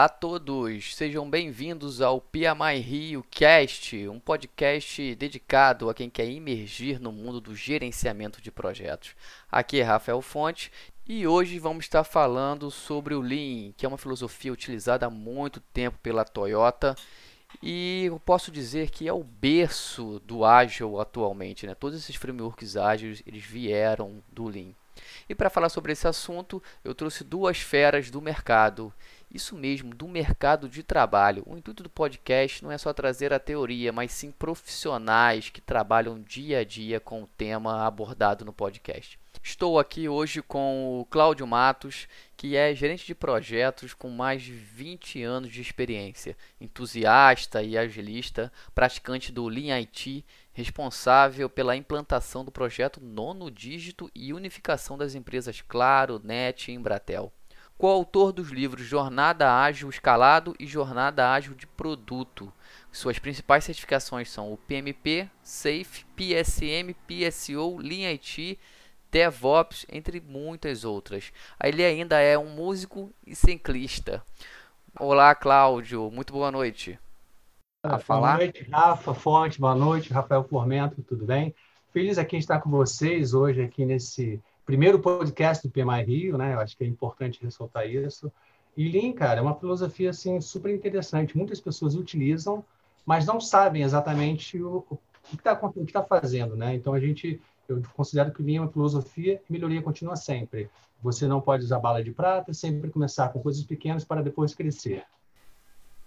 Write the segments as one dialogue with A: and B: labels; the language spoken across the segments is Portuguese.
A: Olá a todos, sejam bem-vindos ao PMI Rio Cast, um podcast dedicado a quem quer imergir no mundo do gerenciamento de projetos. Aqui é Rafael Fonte e hoje vamos estar falando sobre o Lean, que é uma filosofia utilizada há muito tempo pela Toyota e eu posso dizer que é o berço do ágil atualmente. Né? Todos esses frameworks ágeis eles vieram do Lean. E para falar sobre esse assunto, eu trouxe duas feras do mercado. Isso mesmo, do mercado de trabalho. O intuito do podcast não é só trazer a teoria, mas sim profissionais que trabalham dia a dia com o tema abordado no podcast. Estou aqui hoje com o Cláudio Matos, que é gerente de projetos com mais de 20 anos de experiência, entusiasta e agilista, praticante do Lean IT, responsável pela implantação do projeto Nono Dígito e unificação das empresas Claro, NET e Embratel. Coautor dos livros Jornada Ágil Escalado e Jornada Ágil de Produto. Suas principais certificações são o PMP, SAFe, PSM, PSO, Lean IT DevOps, entre muitas outras. Ele ainda é um músico e ciclista. Olá, Cláudio, muito boa noite.
B: A falar? Boa noite, Rafa Fonte, boa noite, Rafael Formento, tudo bem? Feliz aqui estar com vocês hoje aqui nesse primeiro podcast do PMI Rio, né? Eu acho que é importante ressaltar isso. E Lean, cara, é uma filosofia assim super interessante. Muitas pessoas utilizam, mas não sabem exatamente o, o que está tá fazendo, né? Então a gente eu considero que Lean é uma filosofia e melhoria continua sempre. Você não pode usar bala de prata, sempre começar com coisas pequenas para depois crescer.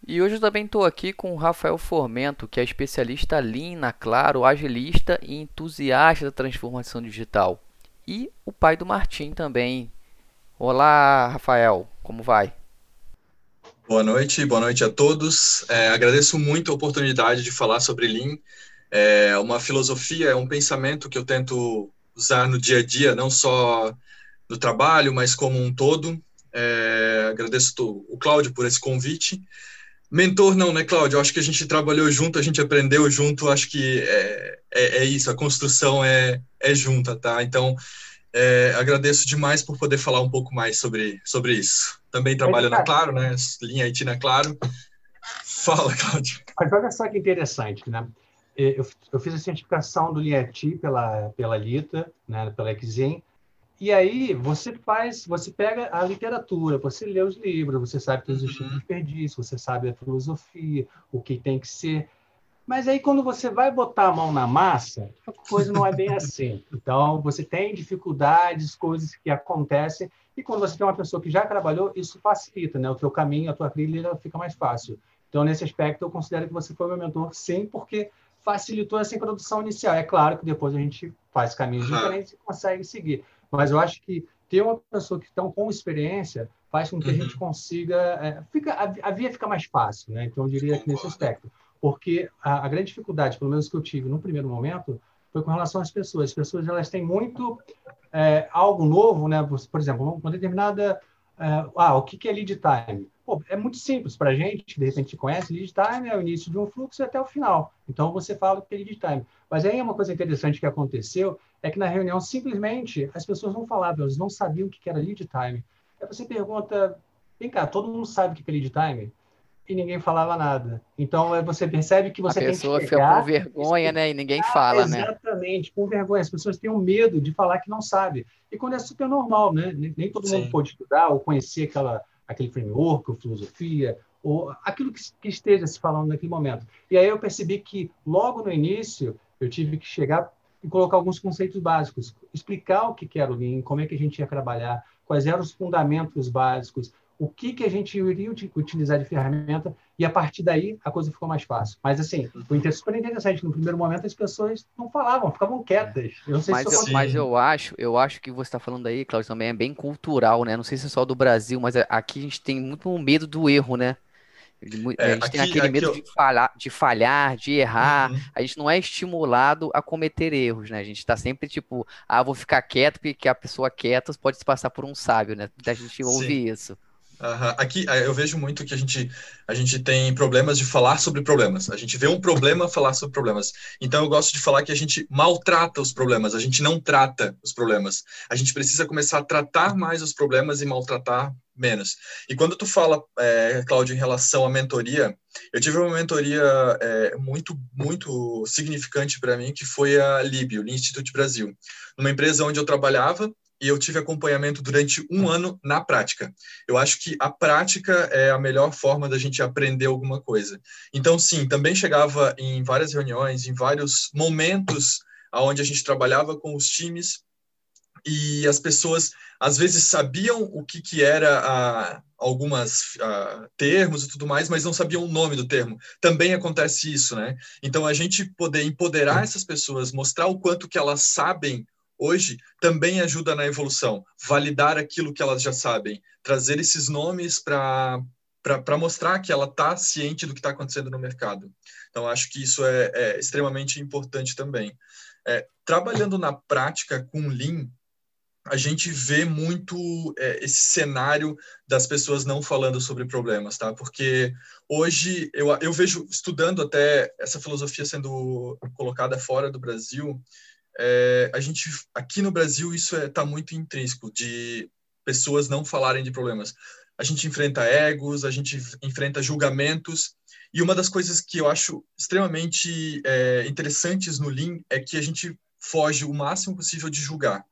A: E hoje eu também estou aqui com o Rafael Formento, que é especialista Lean na Claro, agilista e entusiasta da transformação digital. E o pai do Martim também. Olá, Rafael, como vai?
C: Boa noite, boa noite a todos. É, agradeço muito a oportunidade de falar sobre Lean é uma filosofia, é um pensamento que eu tento usar no dia a dia, não só no trabalho, mas como um todo. É, agradeço o Cláudio por esse convite. Mentor não, né, Cláudio? Acho que a gente trabalhou junto, a gente aprendeu junto, acho que é, é, é isso, a construção é, é junta, tá? Então, é, agradeço demais por poder falar um pouco mais sobre, sobre isso. Também trabalho na Claro, né? Linha IT na Claro. Fala, Cláudio.
B: Mas olha só que interessante, né? Eu, eu fiz a certificação do LIET pela, pela Lita, né, pela Exim, e aí você faz, você pega a literatura, você lê os livros, você sabe que existe um desperdício, você sabe a filosofia, o que tem que ser. Mas aí quando você vai botar a mão na massa, a coisa não é bem assim. Então você tem dificuldades, coisas que acontecem, e quando você tem uma pessoa que já trabalhou, isso facilita, né? O teu caminho, a tua trilha fica mais fácil. Então nesse aspecto eu considero que você foi meu mentor, sim, porque facilitou essa introdução inicial. É claro que depois a gente faz caminhos uhum. diferentes e consegue seguir. Mas eu acho que ter uma pessoa que está com experiência faz com que uhum. a gente consiga. É, fica, a, a, via fica mais fácil, né? Então, eu diria que nesse aspecto. Porque a, a, grande dificuldade, pelo menos que eu tive no primeiro momento, foi com relação às pessoas. As pessoas elas têm muito é, algo novo, né? Por exemplo, uma determinada. É, ah, o que é lead time? Pô, é muito simples para a gente, de repente conhece, lead time é o início de um fluxo até o final. Então, você fala que é lead time. Mas aí uma coisa interessante que aconteceu é que na reunião, simplesmente, as pessoas não falavam, elas não sabiam o que era lead time. Aí você pergunta, vem cá, todo mundo sabe o que é lead time? E ninguém falava nada. Então, você percebe que você
A: a
B: tem que.
A: A pessoa fica com vergonha, né? E ninguém fala,
B: exatamente, né? Exatamente, com vergonha. As pessoas têm um medo de falar que não sabe. E quando é super normal, né? Nem todo Sim. mundo pode estudar ou conhecer aquela aquele framework, ou filosofia, ou aquilo que, esteja se falando naquele momento. E aí eu percebi que, logo no início, eu tive que chegar e colocar alguns conceitos básicos, explicar o que era o Lean, como é que a gente ia trabalhar, quais eram os fundamentos básicos, o que, que a gente iria utilizar de ferramenta e a partir daí a coisa ficou mais fácil. Mas assim, foi super interessante. No primeiro momento as pessoas não falavam, ficavam quietas.
A: Eu mas, eu, mas eu acho, eu acho que você está falando aí, Cláudio, também é bem cultural, né? Não sei se é só do Brasil, mas aqui a gente tem muito medo do erro, né? É, a gente aqui, tem aquele medo eu... de, falhar, de falhar, de errar. Uhum. A gente não é estimulado a cometer erros, né? A gente está sempre tipo, ah, vou ficar quieto, porque a pessoa quieta pode se passar por um sábio, né? A gente ouve Sim. isso.
C: Uhum. Aqui eh, eu vejo muito que a gente, a gente tem problemas de falar sobre problemas. A gente vê um problema falar sobre problemas. Então eu gosto de falar que a gente maltrata os problemas, a gente não trata os problemas. A gente precisa começar a tratar mais os problemas e maltratar menos. E quando tu fala, é, Cláudio, em relação à mentoria, eu tive uma mentoria é, muito, muito significante para mim, que foi a Libio, o Instituto Brasil, numa empresa onde eu trabalhava e eu tive acompanhamento durante um ano na prática. Eu acho que a prática é a melhor forma da gente aprender alguma coisa. Então, sim, também chegava em várias reuniões, em vários momentos onde a gente trabalhava com os times e as pessoas às vezes sabiam o que, que era a, algumas a, termos e tudo mais, mas não sabiam o nome do termo. Também acontece isso, né? Então a gente poder empoderar essas pessoas, mostrar o quanto que elas sabem hoje também ajuda na evolução, validar aquilo que elas já sabem, trazer esses nomes para para mostrar que ela está ciente do que está acontecendo no mercado. Então, acho que isso é, é extremamente importante também. É, trabalhando na prática com Lean, a gente vê muito é, esse cenário das pessoas não falando sobre problemas, tá? Porque hoje eu, eu vejo, estudando até essa filosofia sendo colocada fora do Brasil, é, a gente aqui no Brasil isso está é, tá muito intrínseco de pessoas não falarem de problemas. A gente enfrenta egos, a gente enfrenta julgamentos e uma das coisas que eu acho extremamente é, interessantes no Lean é que a gente foge o máximo possível de julgar.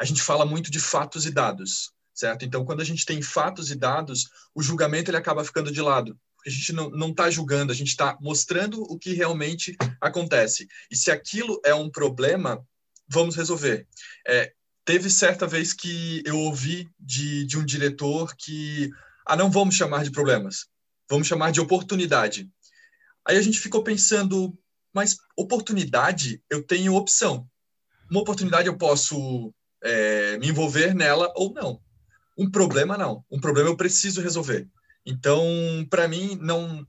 C: A gente fala muito de fatos e dados, certo? Então, quando a gente tem fatos e dados, o julgamento ele acaba ficando de lado a gente não está julgando, a gente está mostrando o que realmente acontece. E se aquilo é um problema, vamos resolver. É, teve certa vez que eu ouvi de, de um diretor que, ah, não vamos chamar de problemas, vamos chamar de oportunidade. Aí a gente ficou pensando, mas oportunidade, eu tenho opção. Uma oportunidade eu posso é, me envolver nela ou não. Um problema, não. Um problema eu preciso resolver. Então, para mim, não.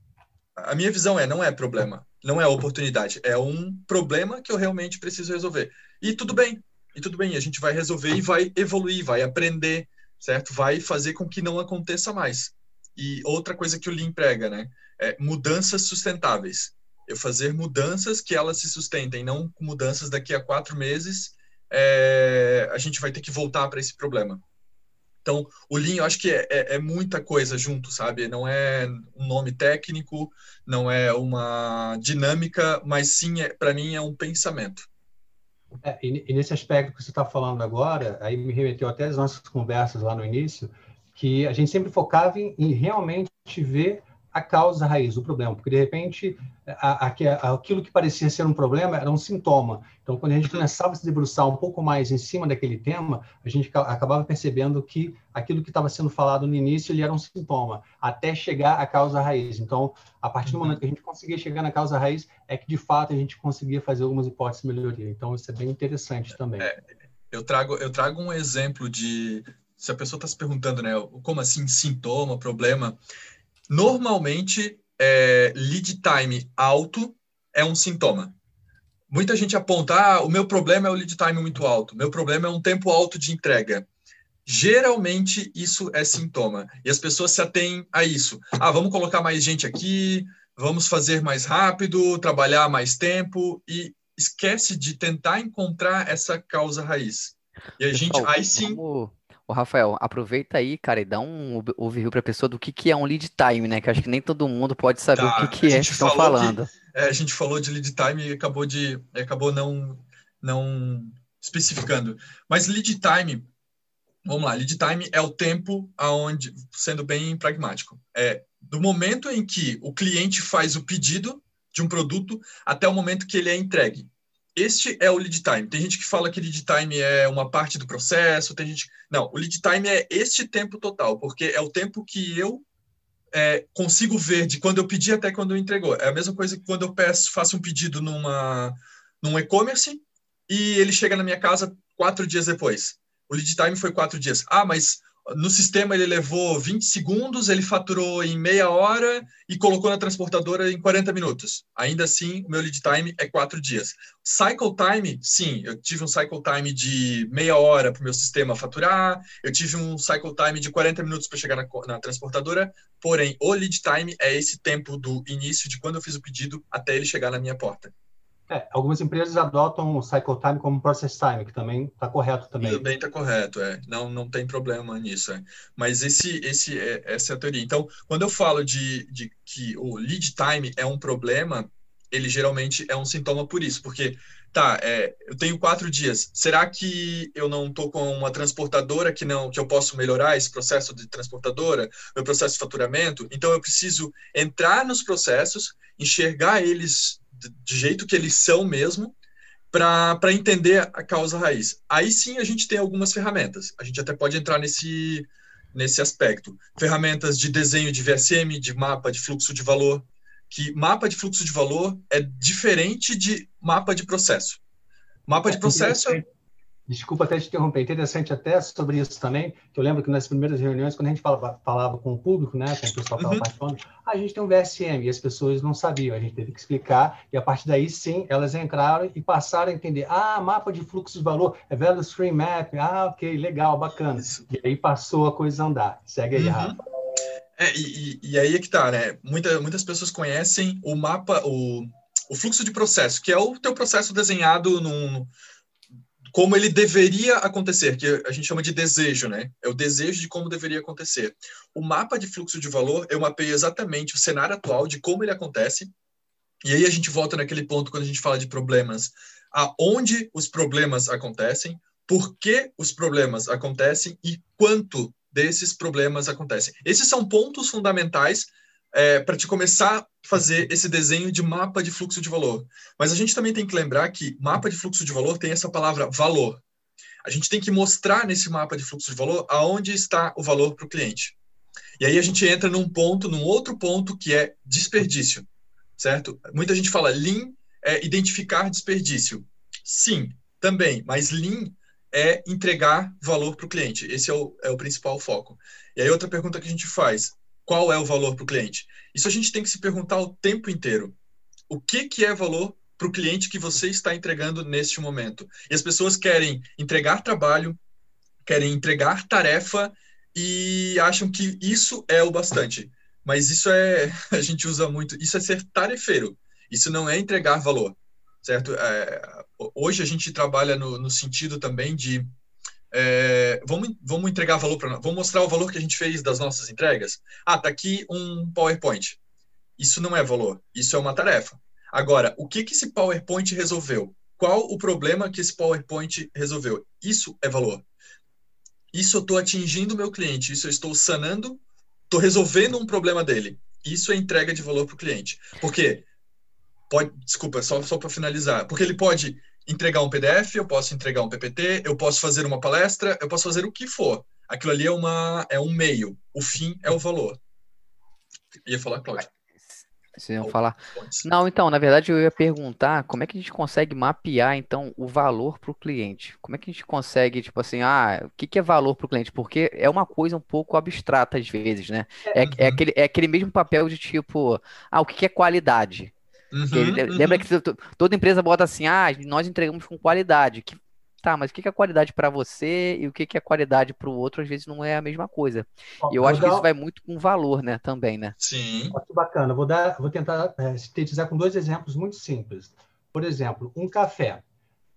C: A minha visão é: não é problema, não é oportunidade, é um problema que eu realmente preciso resolver. E tudo bem, e tudo bem, a gente vai resolver e vai evoluir, vai aprender, certo? Vai fazer com que não aconteça mais. E outra coisa que o Lean prega, né? É mudanças sustentáveis. Eu fazer mudanças que elas se sustentem, não mudanças daqui a quatro meses é, a gente vai ter que voltar para esse problema. Então, o Lean, eu acho que é, é, é, muita coisa junto, sabe? Não é um nome técnico, não é uma dinâmica, mas sim, é, para mim, é um pensamento.
B: É, e, e, nesse aspecto que você está falando agora, aí me remeteu até às nossas conversas lá no início, que a gente sempre focava em, em realmente ver a causa raiz do problema, porque de repente a, a, aquilo que parecia ser um problema era um sintoma. Então, quando a gente começava a se debruçar um pouco mais em cima daquele tema, a gente acabava percebendo que aquilo que estava sendo falado no início ele era um sintoma, até chegar à causa raiz. Então, a partir do uhum. momento que a gente conseguia chegar na causa raiz, é que de fato a gente conseguia fazer algumas hipóteses de melhoria. Então, isso é bem interessante também. É,
C: eu trago eu trago um exemplo de se a pessoa está se perguntando, né, como assim sintoma, problema? Normalmente, é, lead time alto é um sintoma. Muita gente aponta, ah, o meu problema é o lead time muito alto, meu problema é um tempo alto de entrega. Geralmente, isso é sintoma. E as pessoas se atêm a isso. Ah, vamos colocar mais gente aqui, vamos fazer mais rápido, trabalhar mais tempo, e esquece de tentar encontrar essa causa raiz. E a gente, aí sim...
A: Vamos Ô, Rafael, aproveita aí, cara, e dá um overview para a pessoa do que, que é um lead time, né? Que acho que nem todo mundo pode saber tá, o que, que é que estão falando.
C: Que, é, a gente falou de lead time e acabou, de, acabou não, não especificando. Mas lead time, vamos lá, lead time é o tempo aonde, sendo bem pragmático, é do momento em que o cliente faz o pedido de um produto até o momento que ele é entregue este é o lead time. Tem gente que fala que lead time é uma parte do processo, tem gente. Não, o lead time é este tempo total, porque é o tempo que eu é, consigo ver de quando eu pedi até quando eu entregou. É a mesma coisa que quando eu peço, faço um pedido numa, num e-commerce e ele chega na minha casa quatro dias depois. O lead time foi quatro dias. Ah, mas no sistema ele levou 20 segundos, ele faturou em meia hora e colocou na transportadora em 40 minutos. Ainda assim, o meu lead time é quatro dias. Cycle time, sim, eu tive um cycle time de meia hora para o meu sistema faturar, eu tive um cycle time de 40 minutos para chegar na, na, transportadora, porém, o lead time é esse tempo do início de quando eu fiz o pedido até ele chegar na minha porta.
B: É, algumas empresas adotam o cycle time como process time, que também está correto também.
C: Também está correto, é. Não, não tem problema nisso, é. Mas esse, esse, é, essa é a teoria. Então, quando eu falo de, de que o lead time é um problema, ele geralmente é um sintoma por isso, porque tá, é, eu tenho quatro dias. Será que eu não estou com uma transportadora que não que eu posso melhorar esse processo de transportadora, meu processo de faturamento? Então eu preciso entrar nos processos, enxergar eles de jeito que eles são mesmo, para entender a causa raiz. Aí sim a gente tem algumas ferramentas. A gente até pode entrar nesse, nesse aspecto. Ferramentas de desenho de VSM, de mapa de fluxo de valor, que mapa de fluxo de valor é diferente de mapa de processo. Mapa de é, processo é
B: Desculpa até te interromper, interessante até sobre isso também, que eu lembro que nas primeiras reuniões, quando a gente falava, falava com o público, né, com o pessoal que estava uhum. participando, a gente tem um VSM, e as pessoas não sabiam, a gente teve que explicar, e a partir daí, sim, elas entraram e passaram a entender, ah, mapa de fluxo de valor, é Value Stream Map, ah, ok, legal, bacana. Isso. E aí passou a coisa a andar. Segue aí, uhum. Rafa.
C: É, e, e, aí é que tá, né? Muita, muitas pessoas conhecem o mapa, o, o fluxo de processo, que é o teu processo desenhado num, como ele deveria acontecer, que a gente chama de desejo, né? É o desejo de como deveria acontecer. O mapa de fluxo de valor, eu mapeio exatamente o cenário atual de como ele acontece. E aí a gente volta naquele ponto quando a gente fala de problemas, aonde os problemas acontecem, por que os problemas acontecem e quanto desses problemas acontecem. Esses são pontos fundamentais é, para te começar a fazer esse desenho de mapa de fluxo de valor. Mas a gente também tem que lembrar que mapa de fluxo de valor tem essa palavra valor. A gente tem que mostrar nesse mapa de fluxo de valor aonde está o valor para o cliente. E aí a gente entra num ponto, num outro ponto que é desperdício, certo? Muita gente fala Lean é identificar desperdício. Sim, também, mas Lean é entregar valor para o cliente. Esse é o, é o principal foco. E aí outra pergunta que a gente faz, qual é o valor para o cliente? Isso a gente tem que se perguntar o tempo inteiro. O que, que é valor para o cliente que você está entregando neste momento? E as pessoas querem entregar trabalho, querem entregar tarefa e acham que isso é o bastante. Mas isso é, a gente usa muito, isso é ser tarefeiro. Isso não é entregar valor, certo? É, hoje a gente trabalha no, no sentido também de é, vamos, vamos entregar valor para Vamos mostrar o valor que a gente fez das nossas entregas? Ah, tá aqui um PowerPoint. Isso não é valor, isso é uma tarefa. Agora, o que, que esse PowerPoint resolveu? Qual o problema que esse PowerPoint resolveu? Isso é valor. Isso eu estou atingindo o meu cliente, isso eu estou sanando, estou resolvendo um problema dele. Isso é entrega de valor para o cliente. Porque, pode, desculpa, só, só para finalizar, porque ele pode entregar um PDF, eu posso entregar um PPT, eu posso fazer uma palestra, eu posso fazer o que for. Aquilo ali é, uma, é um meio, o fim é o valor. Ia falar, Cláudio.
A: Vocês iam falar. Não, então, na verdade, eu ia perguntar como é que a gente consegue mapear, então, o valor para o cliente. Como é que a gente consegue, tipo assim, ah, o que, que é valor para o cliente? Porque é uma coisa um pouco abstrata às vezes, né? É, é, aquele, é aquele mesmo papel de tipo, ah, o que, que é qualidade? Uhum, uhum. Lembra que toda empresa bota assim, ah, nós entregamos com qualidade. Que, tá, mas o que é qualidade para você e o que é qualidade para o outro, às vezes não é a mesma coisa. e eu acho dar... que isso vai muito com valor, né, também, né?
C: Sim.
B: Muito bacana. Vou, dar, vou tentar é, sintetizar com dois exemplos muito simples. Por exemplo, um café.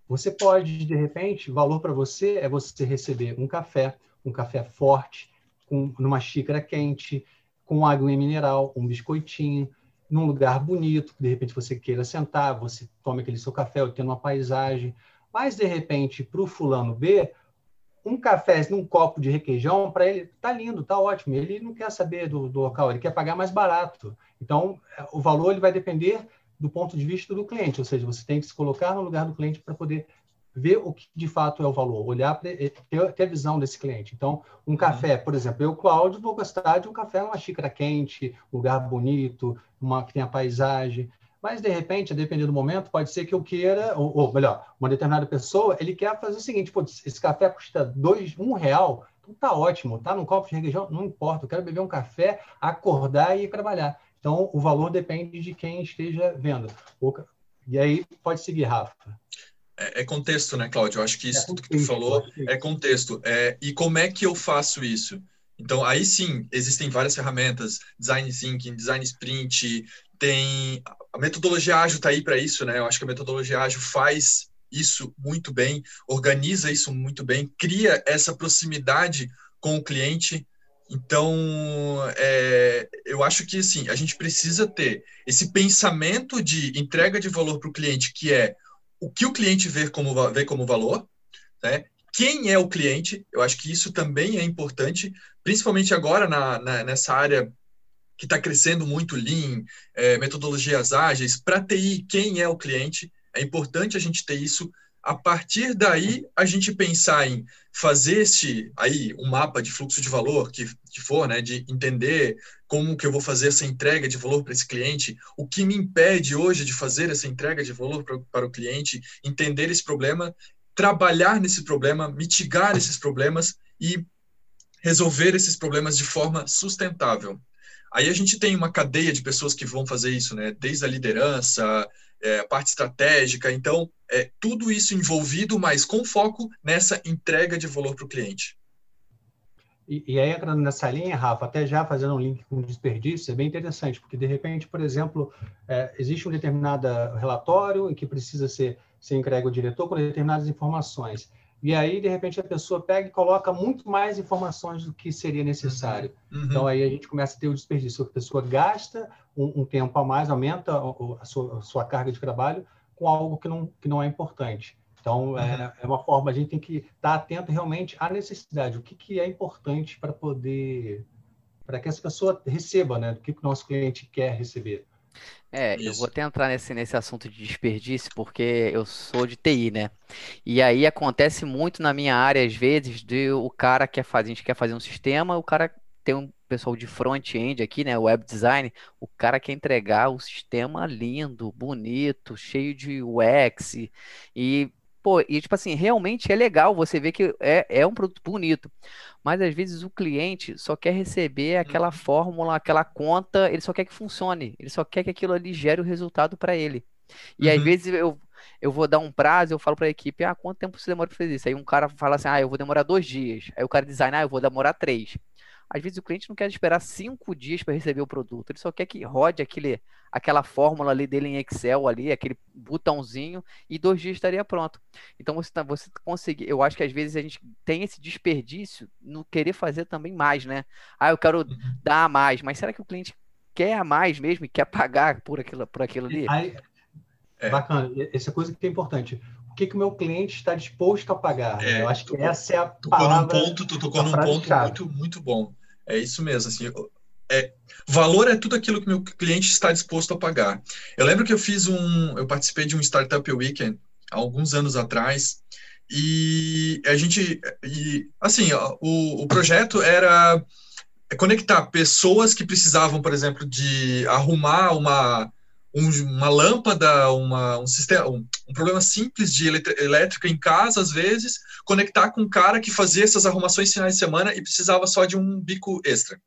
B: Você pode, de repente, valor para você é você receber um café, um café forte, com, numa xícara quente, com água e mineral, um biscoitinho, num lugar bonito, de repente você queira sentar, você tome aquele seu café, ou tendo uma paisagem, mas de repente para o fulano B, um café num copo de requeijão, para ele tá lindo, tá ótimo. Ele não quer saber do, do, local, ele quer pagar mais barato. Então, o valor ele vai depender do ponto de vista do cliente, ou seja, você tem que se colocar no lugar do cliente para poder ver o que de fato é o valor, olhar para ter, a visão desse cliente. Então, um uhum. café, por exemplo, eu, Cláudio, vou gostar de um café numa xícara quente, lugar bonito, uma que tenha paisagem. Mas, de repente, a depender do momento, pode ser que eu queira, ou, ou melhor, uma determinada pessoa, ele quer fazer o seguinte, esse café custa dois, um real, Então tá ótimo, tá num copo de requeijão, não importa, eu quero beber um café, acordar e ir trabalhar. Então o valor depende de quem esteja vendo. E aí pode seguir, Rafa.
C: É, é contexto, né, Cláudio? Eu acho que isso é tudo que tu falou é contexto. É, e como é que eu faço isso? Então, aí sim, existem várias ferramentas, design thinking, design sprint, tem a metodologia ágil está aí para isso, né? Eu acho que a metodologia ágil faz isso muito bem, organiza isso muito bem, cria essa proximidade com o cliente. Então, é, eu acho que assim, a gente precisa ter esse pensamento de entrega de valor para o cliente, que é o que o cliente vê como, vê como valor, né? quem é o cliente, eu acho que isso também é importante, principalmente agora na, na nessa área que está crescendo muito Lean, é, metodologias ágeis, para TI, quem é o cliente, é importante a gente ter isso. A partir daí, a gente pensar em fazer esse aí um mapa de fluxo de valor que, que for, né, de entender como que eu vou fazer essa entrega de valor para esse cliente, o que me impede hoje de fazer essa entrega de valor para, para o cliente, entender esse problema, trabalhar nesse problema, mitigar esses problemas e resolver esses problemas de forma sustentável. Aí a gente tem uma cadeia de pessoas que vão fazer isso, né? Desde a liderança, é, parte estratégica, então é tudo isso envolvido, mas com foco nessa entrega de valor para o cliente.
B: E, e, aí, entrando nessa linha, Rafa, até já fazendo um link com desperdício, é bem interessante, porque de repente, por exemplo, é, existe um determinado relatório que precisa ser, ser entregue ao diretor com determinadas informações. E aí, de repente, a pessoa pega e coloca muito mais informações do que seria necessário. Uhum. Então, aí a gente começa a ter o desperdício. A pessoa gasta um, um tempo a mais, aumenta a sua, a sua, carga de trabalho com algo que não, que não é importante. Então, uhum. é, é, uma forma, a gente tem que estar atento realmente à necessidade, o que, que é importante para poder, para que essa pessoa receba, né? O que, que o nosso cliente quer receber.
A: É, Isso. eu vou até entrar nesse, nesse assunto de desperdício, porque eu sou de TI, né? E aí acontece muito na minha área, às vezes, de o cara quer fazer, a gente quer fazer um sistema, o cara tem um pessoal de front-end aqui, né? Web design, o cara quer entregar o sistema lindo, bonito, cheio de UX e Pô, e tipo assim, realmente é legal você ver que é, é um produto bonito. Mas às vezes o cliente só quer receber aquela uhum. fórmula, aquela conta, ele só quer que funcione. Ele só quer que aquilo ali gere o resultado para ele. E uhum. às vezes eu, eu vou dar um prazo, eu falo para a equipe, ah, quanto tempo você demora para fazer isso? Aí um cara fala assim, ah, eu vou demorar dois dias. Aí o cara design, ah, eu vou demorar três. Às vezes o cliente não quer esperar cinco dias para receber o produto, ele só quer que rode aquele, aquela fórmula ali dele em Excel ali, aquele botãozinho, e dois dias estaria pronto. Então você, tá, você conseguir, eu acho que às vezes a gente tem esse desperdício no querer fazer também mais, né? Ah, eu quero uhum. dar a mais, mas será que o cliente quer a mais mesmo e quer pagar por aquilo, por aquilo ali? Aí,
B: é. Bacana, essa coisa que é importante o que, que o meu cliente está disposto a pagar. É, eu acho que essa é a palavra.
C: Num ponto, tu tocou num ponto muito, muito bom. É isso mesmo, assim, é, valor é tudo aquilo que meu cliente está disposto a pagar. Eu lembro que eu fiz um, eu participei de um Startup Weekend há alguns anos atrás, e a gente, e, assim, o, o projeto era conectar pessoas que precisavam, por exemplo, de arrumar uma, um, uma lâmpada, uma, um, sistema, um, um, problema simples de elétrica em casa, às vezes, conectar com um cara que fazia essas arrumações finais de semana e precisava só de um bico extra.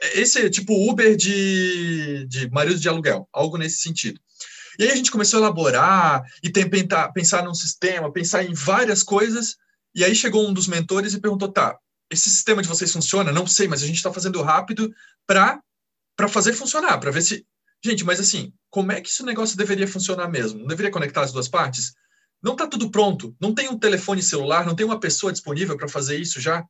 C: É, esse é tipo Uber de, de marido de aluguel, algo nesse sentido. E aí a gente começou a elaborar e tentar pensar num sistema, pensar em várias coisas, e aí chegou um dos mentores e perguntou, tá, esse sistema de vocês funciona? Não sei, mas a gente está fazendo rápido para fazer funcionar, para ver se Gente, mas assim, como é que esse negócio deveria funcionar mesmo? Não deveria conectar as duas partes? Não está tudo pronto, não tem um telefone celular, não tem uma pessoa disponível para fazer isso já?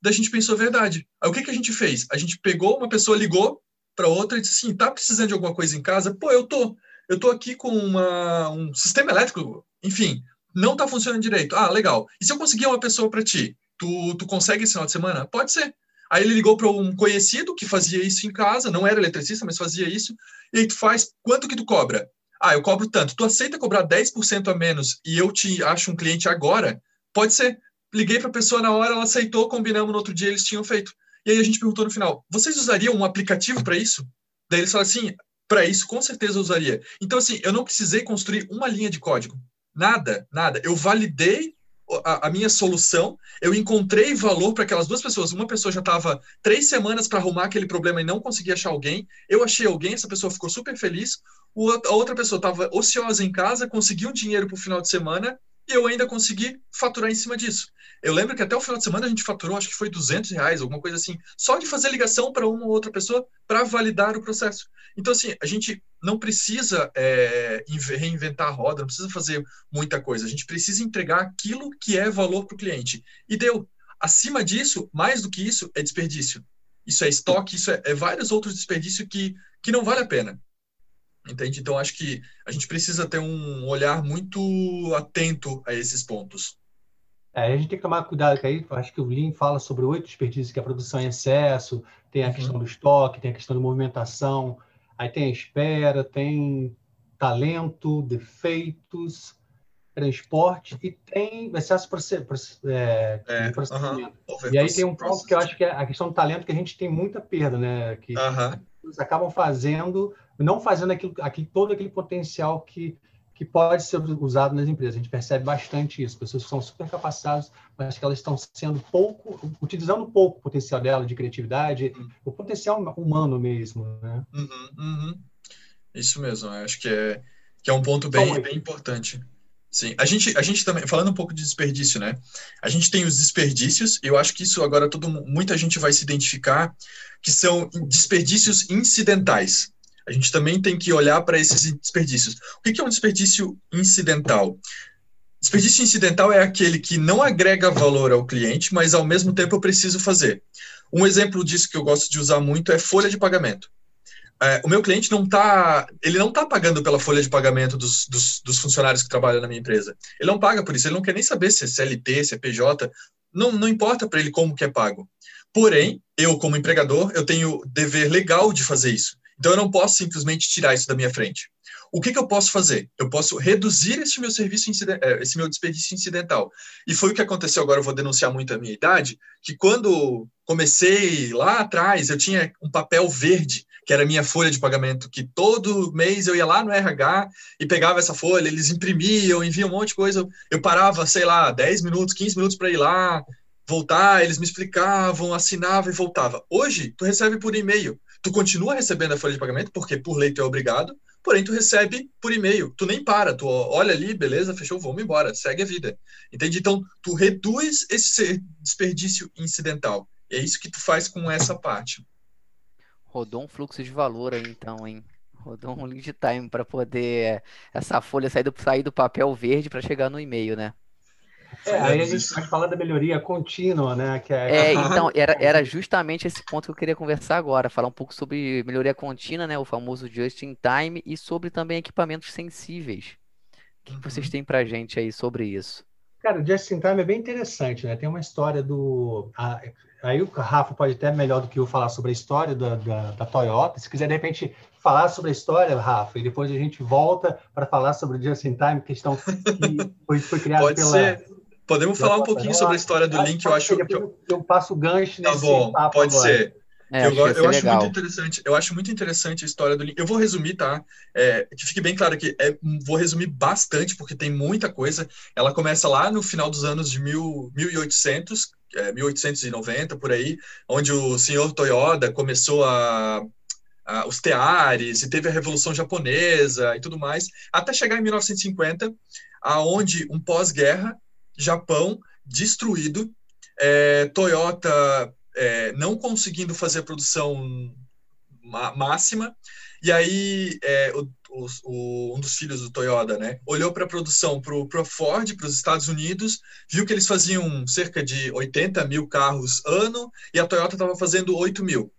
C: Daí a gente pensou, verdade. Aí o que, que a gente fez? A gente pegou, uma pessoa ligou para outra e disse assim, tá precisando de alguma coisa em casa? Pô, eu tô. Eu tô aqui com uma, um sistema elétrico, enfim, não tá funcionando direito. Ah, legal. E se eu conseguir uma pessoa para ti, tu, tu consegue esse final de semana? Pode ser. Aí ele ligou para um conhecido que fazia isso em casa, não era eletricista, mas fazia isso. E aí tu faz, quanto que tu cobra? Ah, eu cobro tanto. Tu aceita cobrar 10% a menos e eu te acho um cliente agora? Pode ser. Liguei para a pessoa na hora, ela aceitou, combinamos no outro dia, eles tinham feito. E aí a gente perguntou no final: vocês usariam um aplicativo para isso? Daí eles falaram assim: para isso com certeza eu usaria. Então, assim, eu não precisei construir uma linha de código. Nada, nada. Eu validei a, a, minha solução, eu encontrei valor para aquelas duas pessoas. Uma pessoa já estava três semanas para arrumar aquele problema e não conseguia achar alguém. Eu achei alguém, essa pessoa ficou super feliz. O, a outra pessoa estava ociosa em casa, conseguiu um dinheiro para o final de semana e eu ainda consegui faturar em cima disso. Eu lembro que até o final de semana a gente faturou, acho que foi 200 reais, alguma coisa assim, só de fazer ligação para uma ou outra pessoa para validar o processo. Então, assim, a gente não precisa é, reinventar a roda, não precisa fazer muita coisa. A gente precisa entregar aquilo que é valor para o cliente. E deu. Acima disso, mais do que isso, é desperdício. Isso é estoque, isso é, é vários outros desperdícios que, que não vale a pena. Entende? Então, acho que a gente precisa ter um olhar muito atento a esses pontos.
B: É, a gente tem que tomar cuidado, que aí acho que o Lean fala sobre oito desperdícios, que é a produção em excesso, tem a uhum. questão do estoque, tem a questão da movimentação, aí tem a espera, tem talento, defeitos, transporte e tem excesso de é, é, processamento. E aí tem um ponto que eu acho que é a questão do talento, que a gente tem muita perda, né? Que uhum. acabam fazendo não fazendo aquilo, aquilo, todo aquele potencial que, que pode ser usado nas empresas. A gente percebe bastante isso. Pessoas que são super capacitadas, mas que elas estão sendo pouco, utilizando pouco o potencial dela de criatividade, uhum. o potencial humano mesmo. Né?
C: Uhum, uhum. Isso mesmo. Acho que é, que é um ponto bem, bem importante. Sim, a gente, a gente também, falando um pouco de desperdício, né? A gente tem os desperdícios, eu acho que isso agora todo, muita gente vai se identificar, que são desperdícios incidentais a gente também tem que olhar para esses desperdícios. O que é um desperdício incidental? Desperdício incidental é aquele que não agrega valor ao cliente, mas ao mesmo tempo eu preciso fazer. Um exemplo disso que eu gosto de usar muito é folha de pagamento. É, o meu cliente não está, ele não está pagando pela folha de pagamento dos, dos, dos, funcionários que trabalham na minha empresa. Ele não paga por isso, ele não quer nem saber se é CLT, se é PJ, não, não importa para ele como que é pago. Porém, eu como empregador, eu tenho dever legal de fazer isso. Então eu não posso simplesmente tirar isso da minha frente. O que, que eu posso fazer? Eu posso reduzir esse meu serviço eh, esse meu desperdício incidental. E foi o que aconteceu agora, eu vou denunciar muito a minha idade, que quando comecei lá atrás, eu tinha um papel verde, que era a minha folha de pagamento, que todo mês eu ia lá no RH e pegava essa folha, eles imprimiam, enviam um monte de coisa. Eu parava, sei lá, 10 minutos, 15 minutos para ir lá, voltar, eles me explicavam, assinava e voltava. Hoje, tu recebe por e-mail tu continua recebendo a folha de pagamento, porque por lei tu é obrigado, porém tu recebe por e-mail. Tu nem para, tu olha ali, beleza, fechou, vamos embora, segue a vida. Entende? Então, tu reduz esse desperdício incidental. É isso que tu faz com essa parte.
A: Rodou um fluxo de valor aí, então, hein? Rodou um lead time para poder essa folha sair do, sair do papel verde para chegar no e-mail, né?
B: É, aí a gente vai falar da melhoria contínua, né? Que
A: é... é, então, era, era justamente esse ponto que eu queria conversar agora, falar um pouco sobre melhoria contínua, né? O famoso just in time, e sobre também equipamentos sensíveis. O que, vocês uhum. têm pra gente aí sobre isso?
B: Cara, o just in time é bem interessante, né? Tem uma história do. Aí o Rafa pode até melhor do que eu falar sobre a história da, da, da, Toyota. Se quiser, de repente, falar sobre a história, Rafa, e depois a gente volta para falar sobre o just in time, questão que foi, foi criada pela. Ser
C: Podemos falar um pouquinho sobre a história do Link, eu acho
B: que eu, eu passo o gancho
C: tá nesse Tá bom, pode agora. ser. É, eu, eu acho legal. muito interessante. Eu acho muito interessante a história do Link. Eu vou resumir, tá? É, que fique bem claro que é, vou resumir bastante porque tem muita coisa. Ela começa lá no final dos anos de mil, 1800, é, 1890 por aí, onde o senhor Toyoda começou a, a os teares e teve a revolução japonesa e tudo mais, até chegar em 1950, aonde um pós-guerra Japão destruído, é, Toyota é, não conseguindo fazer a produção máxima, e aí é, o, o, um dos filhos do Toyota, né, olhou para a produção para a Ford, para os Estados Unidos, viu que eles faziam cerca de 80 mil carros ano e a Toyota estava fazendo 8 mil.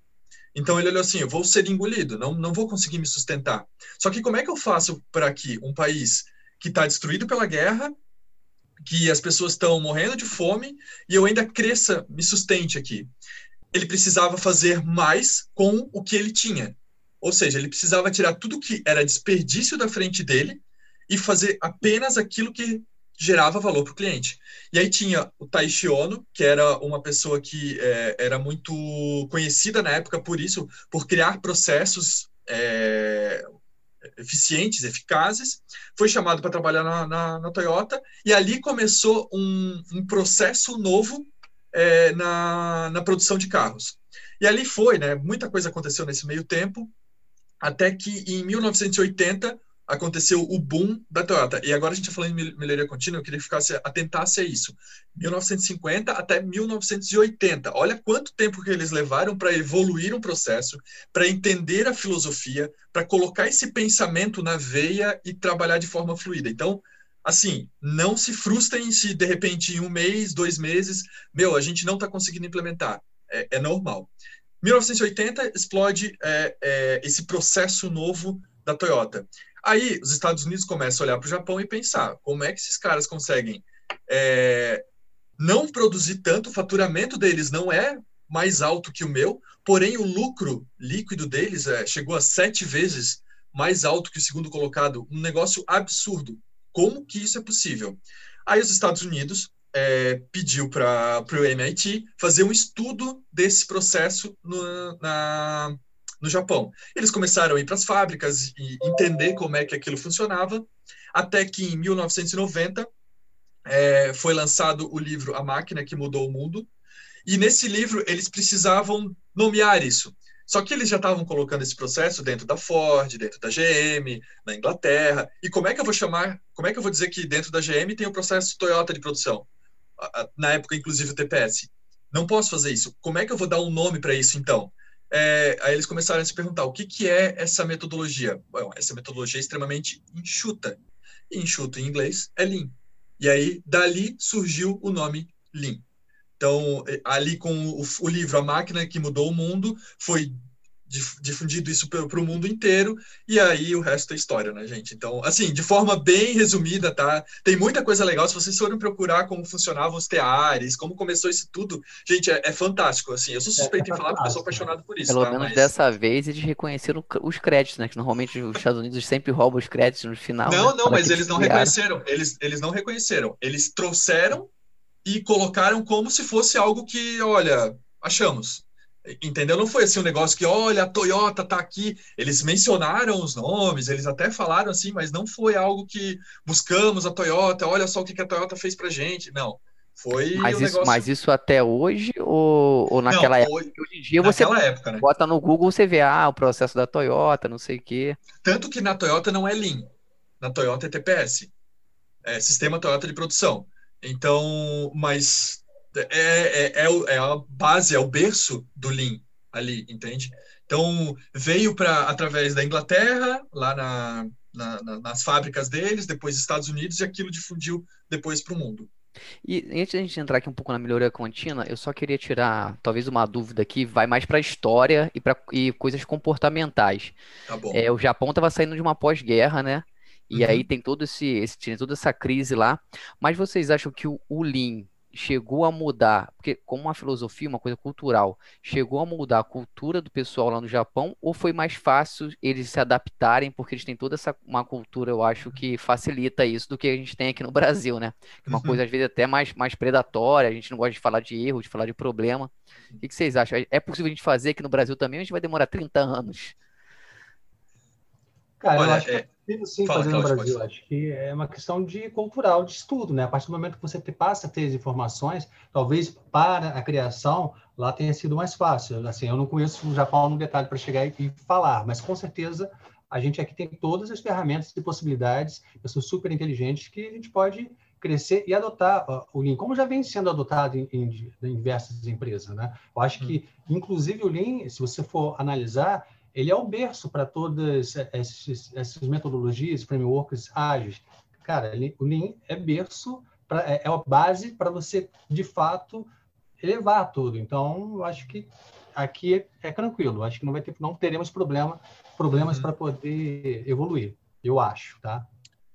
C: Então ele olhou assim: eu vou ser engolido, não, não vou conseguir me sustentar. Só que como é que eu faço para que um país que está destruído pela guerra que as pessoas estão morrendo de fome e eu ainda cresça, me sustente aqui. Ele precisava fazer mais com o que ele tinha. Ou seja, ele precisava tirar tudo que era desperdício da frente dele e fazer apenas aquilo que gerava valor para o cliente. E aí tinha o Taishi Ono, que era uma pessoa que é, era muito conhecida na época por isso, por criar processos é, eficientes, eficazes, foi chamado para trabalhar na, na, na, Toyota, e ali começou um, um processo novo é, na, na produção de carros. E ali foi, né? Muita coisa aconteceu nesse meio tempo, até que em 1980 aconteceu o boom da Toyota. E agora a gente está falando em melhoria contínua, eu queria que ficasse atentasse a isso. 1950 até 1980. Olha quanto tempo que eles levaram para evoluir um processo, para entender a filosofia, para colocar esse pensamento na veia e trabalhar de forma fluida. Então, assim, não se frustrem se de repente em um mês, dois meses, meu, a gente não está conseguindo implementar. É, é, normal. 1980 explode é, é, esse processo novo da Toyota. Aí os Estados Unidos começam a olhar para o Japão e pensar como é que esses caras conseguem é, não produzir tanto, o faturamento deles não é mais alto que o meu, porém o lucro líquido deles é, chegou a sete vezes mais alto que o segundo colocado, um negócio absurdo. Como que isso é possível? Aí os Estados Unidos é, pediu para o MIT fazer um estudo desse processo no, na, no Japão. Eles começaram a ir para as fábricas e entender como é que aquilo funcionava, até que em 1990 é, foi lançado o livro A Máquina que Mudou o Mundo, e nesse livro eles precisavam nomear isso. Só que eles já estavam colocando esse processo dentro da Ford, dentro da GM, na Inglaterra. E como é que eu vou chamar? Como é que eu vou dizer que dentro da GM tem o processo Toyota de produção? Na época, inclusive, o TPS. Não posso fazer isso. Como é que eu vou dar um nome para isso, então? É, aí eles começaram a se perguntar o que, que é essa metodologia. Bom, essa metodologia é extremamente enxuta. E enxuto em inglês é Lean. E aí, dali surgiu o nome Lean. Então, ali com o, o livro A Máquina que Mudou o Mundo, foi difundido isso para o mundo inteiro, e aí o resto é história, né, gente? Então, assim, de forma bem resumida, tá? Tem muita coisa legal. Se vocês forem procurar como funcionavam os teares, como começou isso tudo, gente, é, é fantástico. Assim, eu sou é, suspeito é, em falar porque eu sou apaixonado por isso.
A: Pelo tá? menos Mas... dessa vez eles reconheceram os créditos, né? Que normalmente os Estados Unidos sempre roubam os créditos no final.
C: Não,
A: né?
C: não, mas eles não reconheceram. Eles, eles não reconheceram. Eles trouxeram e colocaram como se fosse algo que, olha, achamos. Entendeu? Não foi assim um negócio que, olha, a Toyota tá aqui. Eles mencionaram os nomes, eles até falaram assim, mas não foi algo que buscamos a Toyota, olha só o que a Toyota fez pra gente. Não. Foi
A: mas, um isso, negócio... mas isso até hoje ou, ou naquela não, época? Hoje em dia você época, né? bota no Google, você vê ah, o processo da Toyota, não sei o quê.
C: Tanto que na Toyota não é Lean. Na Toyota é TPS. É Sistema Toyota de Produção. Então, mas é, é, é, é, a base, é o berço do Lean ali, entende? Então, veio para através da Inglaterra, lá na, na, nas fábricas deles, depois Estados Unidos, e aquilo difundiu depois para o mundo.
A: E antes da gente entrar aqui um pouco na melhoria contínua, eu só queria tirar talvez uma dúvida aqui, vai mais para a história e para e coisas comportamentais.
C: Tá bom.
A: É, o Japão estava saindo de uma pós-guerra, né? E uhum. aí tem todo esse, esse, tinha toda essa crise lá. Mas vocês acham que o, o Lean chegou a mudar, porque como uma filosofia, uma coisa cultural, chegou a mudar a cultura do pessoal lá no Japão, ou foi mais fácil eles se adaptarem, porque eles têm toda essa uma cultura, eu acho, que facilita isso do que a gente tem aqui no Brasil, né? Uma uhum. coisa, às vezes, até mais, mais predatória, a gente não gosta de falar de erro, de falar de problema. O que, que vocês acham? É possível a gente fazer aqui no Brasil também, ou a gente vai demorar 30 anos?
B: Cara, Olha, eu acho é... que possível sim Fala, fazer no Brasil. Acho que é uma questão de cultural, de estudo, né? A partir do momento que você passa a ter as informações, talvez para a criação lá tenha sido mais fácil. Assim, eu não conheço o Japão no detalhe para chegar e, falar, mas com certeza a gente aqui tem todas as ferramentas e possibilidades, pessoas super inteligentes que a gente pode crescer e adotar o Lean, como já vem sendo adotado em, em, em diversas empresas, né? Eu acho hum. que, inclusive, o Lean, se você for analisar, ele é o berço para todas essas, essas, metodologias, frameworks ágeis. Cara, o Lean é berço, pra, é, é a base para você, de fato, elevar tudo. Então, eu acho que aqui é, é tranquilo. Acho que não vai ter, não teremos problema, problemas uhum. para poder evoluir. Eu acho, tá?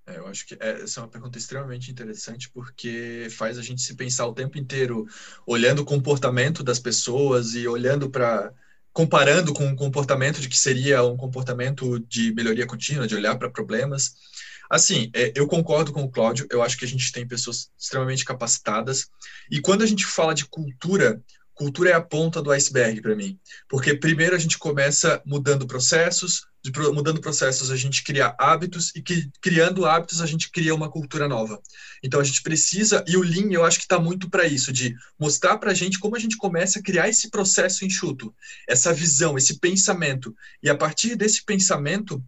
C: É, eu acho que é, essa é uma pergunta extremamente interessante porque faz a gente se pensar o tempo inteiro olhando o comportamento das pessoas e olhando para comparando com o comportamento de que seria um comportamento de melhoria contínua, de olhar para problemas. Assim, é, eu concordo com o Cláudio, eu acho que a gente tem pessoas extremamente capacitadas, e quando a gente fala de cultura, cultura é a ponta do iceberg para mim, porque primeiro a gente começa mudando processos, de, mudando processos a gente cria hábitos e que, criando hábitos a gente cria uma cultura nova. Então a gente precisa e o Lean eu acho que está muito para isso, de mostrar para a gente como a gente começa a criar esse processo enxuto, essa visão, esse pensamento e a partir desse pensamento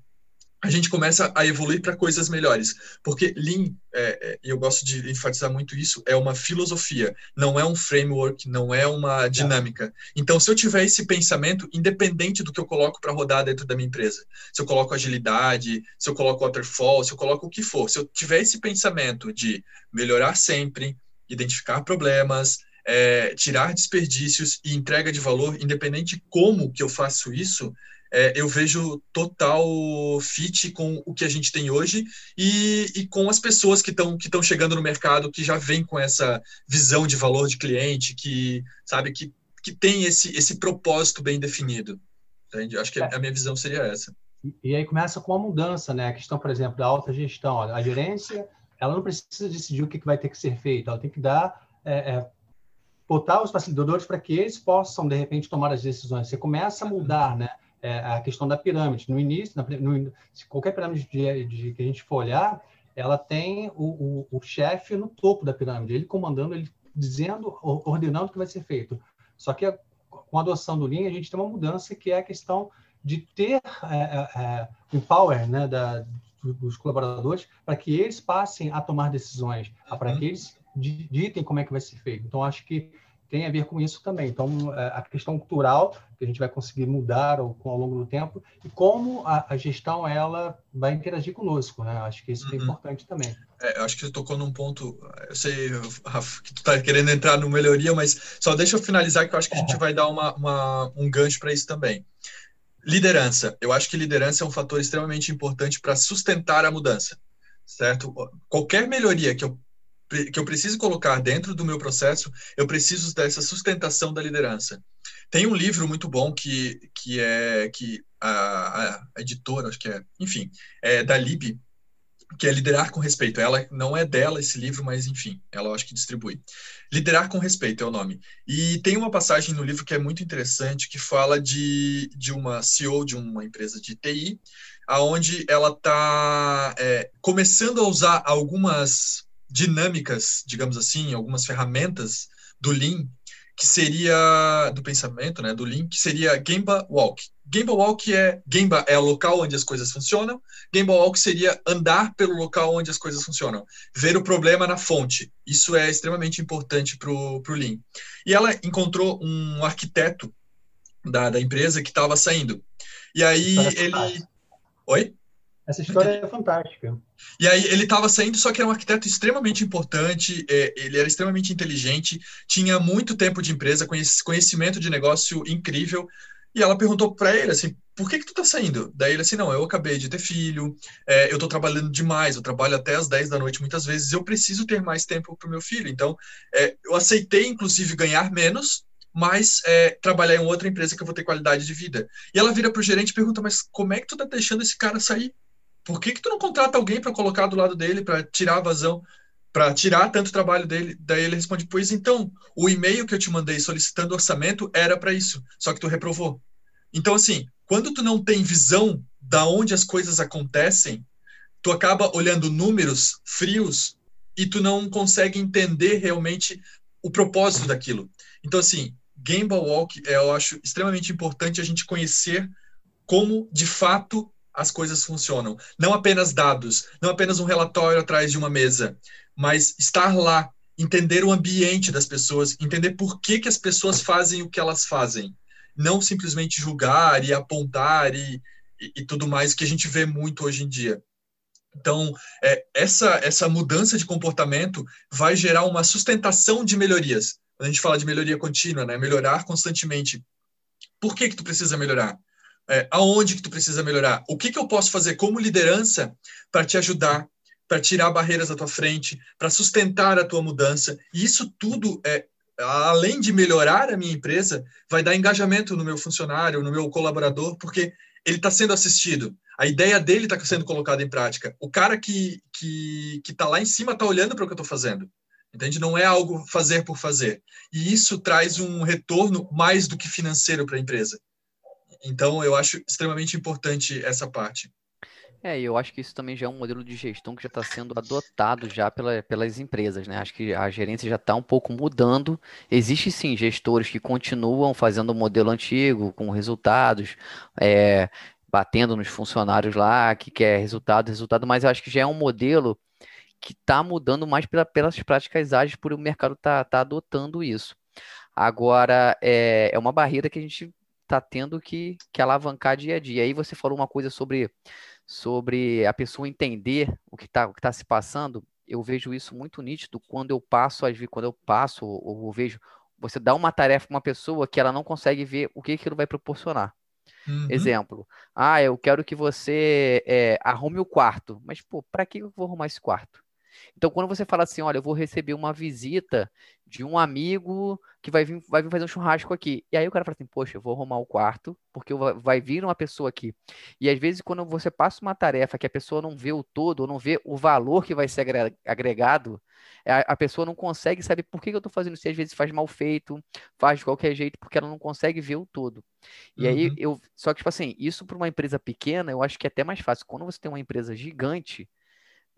C: a gente começa a evoluir para coisas melhores. Porque Lean, é, é, e eu gosto de enfatizar muito isso, é uma filosofia, não é um framework, não é uma dinâmica. Então, se eu tiver esse pensamento, independente do que eu coloco para rodar dentro da minha empresa, se eu coloco agilidade, se eu coloco waterfall, se eu coloco o que for, se eu tiver esse pensamento de melhorar sempre, identificar problemas, é, tirar desperdícios e entrega de valor, independente como que eu faço isso, é, eu vejo total fit com o que a gente tem hoje e, e com as pessoas que estão que chegando no mercado que já vem com essa visão de valor de cliente que sabe que, que tem esse esse propósito bem definido entende? acho que a minha visão seria essa.
B: E aí começa com a mudança né? A questão por exemplo da alta gestão. A gerência ela não precisa decidir o que vai ter que ser feito. Ela tem que dar é, é, botar os facilitadores para que eles possam de repente tomar as decisões. Você começa a mudar né é, a questão da pirâmide. No início, na, no, se qualquer pirâmide de, de, que a gente for olhar, ela tem o, o, o chefe no topo da pirâmide, ele comandando, ele dizendo, ordenando o que vai ser feito. Só que com a adoção do Lean, a gente tem uma mudança que é a questão de ter é, é, é o power né, da, dos colaboradores para que eles passem a tomar decisões, para que eles ditem como é que vai ser feito. Então, acho que tem a ver com isso também. Então, é, a questão cultural, que a gente vai conseguir mudar ao, ao longo do tempo, e como a, a, gestão ela vai interagir conosco, né? Acho que isso é uhum. importante também.
C: É, eu acho que você tocou num ponto, eu sei, Rafa, que tu está querendo entrar no melhoria, mas só deixa eu finalizar que eu acho que a gente vai dar uma, uma um gancho para isso também. Liderança. Eu acho que liderança é um fator extremamente importante para sustentar a mudança, certo? Qualquer melhoria que eu que eu preciso colocar dentro do meu processo, eu preciso dessa sustentação da liderança. Tem um livro muito bom que, que é que a, a editora, acho que é, enfim, é da Lib, que é Liderar com Respeito. Ela não é dela esse livro, mas enfim, ela acho que distribui. Liderar com Respeito é o nome. E tem uma passagem no livro que é muito interessante, que fala de, de uma CEO de uma empresa de TI, aonde ela está é, começando a usar algumas dinâmicas, digamos assim, algumas ferramentas do Lean, que seria do pensamento, né, do Lean, que seria Gemba Walk. Gemba Walk é Gemba é o local onde as coisas funcionam. Gemba Walk seria andar pelo local onde as coisas funcionam, ver o problema na fonte. Isso é extremamente importante para o Lean. E ela encontrou um arquiteto da, da empresa que estava saindo. E aí ele, oi?
B: Essa história é fantástica.
C: E aí ele estava saindo, só que era um arquiteto extremamente importante, é, ele era extremamente inteligente, tinha muito tempo de empresa, conhecimento de negócio incrível. E ela perguntou para ele assim, por que que tu tá saindo? Daí ele assim, não, eu acabei de ter filho, é, eu tô trabalhando demais, eu trabalho até as 10 da noite muitas vezes, eu preciso ter mais tempo para o meu filho. Então, é, eu aceitei, inclusive, ganhar menos, mas é, trabalhar em outra empresa que eu vou ter qualidade de vida. E ela vira pro gerente e pergunta, mas como é que tu tá deixando esse cara sair? Por que, que tu não contrata alguém para colocar do lado dele, para tirar a vazão, para tirar tanto trabalho dele? Daí ele responde: Pois então, o e-mail que eu te mandei solicitando orçamento era para isso, só que tu reprovou. Então, assim, quando tu não tem visão da onde as coisas acontecem, tu acaba olhando números frios e tu não consegue entender realmente o propósito daquilo. Então, assim, Game Walk, é, eu acho extremamente importante a gente conhecer como, de fato, as coisas funcionam. Não apenas dados, não apenas um relatório atrás de uma mesa, mas estar lá, entender o ambiente das pessoas, entender por que, que as pessoas fazem o que elas fazem. Não simplesmente julgar e apontar e, e, e tudo mais que a gente vê muito hoje em dia. Então, é, essa, essa mudança de comportamento vai gerar uma sustentação de melhorias. Quando a gente fala de melhoria contínua, né? melhorar constantemente. Por que, que tu precisa melhorar? É, aonde que tu precisa melhorar, o que, que eu posso fazer como liderança para te ajudar, para tirar barreiras da tua frente, para sustentar a tua mudança. E isso tudo é além de melhorar a minha empresa, vai dar engajamento no meu funcionário, no meu colaborador, porque ele está sendo assistido. A ideia dele está sendo colocada em prática. O cara que que que está lá em cima está olhando para o que eu estou fazendo. Entende? Não é algo fazer por fazer. E isso traz um retorno mais do que financeiro para a empresa. Então, eu acho extremamente importante essa parte.
A: É, eu acho que isso também já é um modelo de gestão que já está sendo adotado já pela, pelas empresas, né? Acho que a gerência já está um pouco mudando. Existe sim gestores que continuam fazendo o modelo antigo, com resultados, é, batendo nos funcionários lá, que quer resultado, resultado, mas eu acho que já é um modelo que está mudando mais pela, pelas práticas ágeis, por o mercado tá, tá adotando isso. Agora, é, é uma barreira que a gente está tendo que, que alavancar dia a dia. Aí você falou uma coisa sobre sobre a pessoa entender o que está tá se passando, eu vejo isso muito nítido quando eu passo, quando eu passo ou, ou vejo, você dá uma tarefa para uma pessoa que ela não consegue ver o que aquilo vai proporcionar. Uhum. Exemplo, ah, eu quero que você é, arrume o quarto, mas pô, para que eu vou arrumar esse quarto? Então, quando você fala assim, olha, eu vou receber uma visita de um amigo que vai vir, vai vir fazer um churrasco aqui. E aí o cara fala assim, poxa, eu vou arrumar o quarto, porque vai vir uma pessoa aqui. E às vezes, quando você passa uma tarefa que a pessoa não vê o todo, ou não vê o valor que vai ser agregado, a, pessoa não consegue saber por que eu estou fazendo isso. E às vezes faz mal feito, faz de qualquer jeito, porque ela não consegue ver o todo. E uhum. aí, eu. Só que, tipo assim, isso para uma empresa pequena, eu acho que é até mais fácil. Quando você tem uma empresa gigante,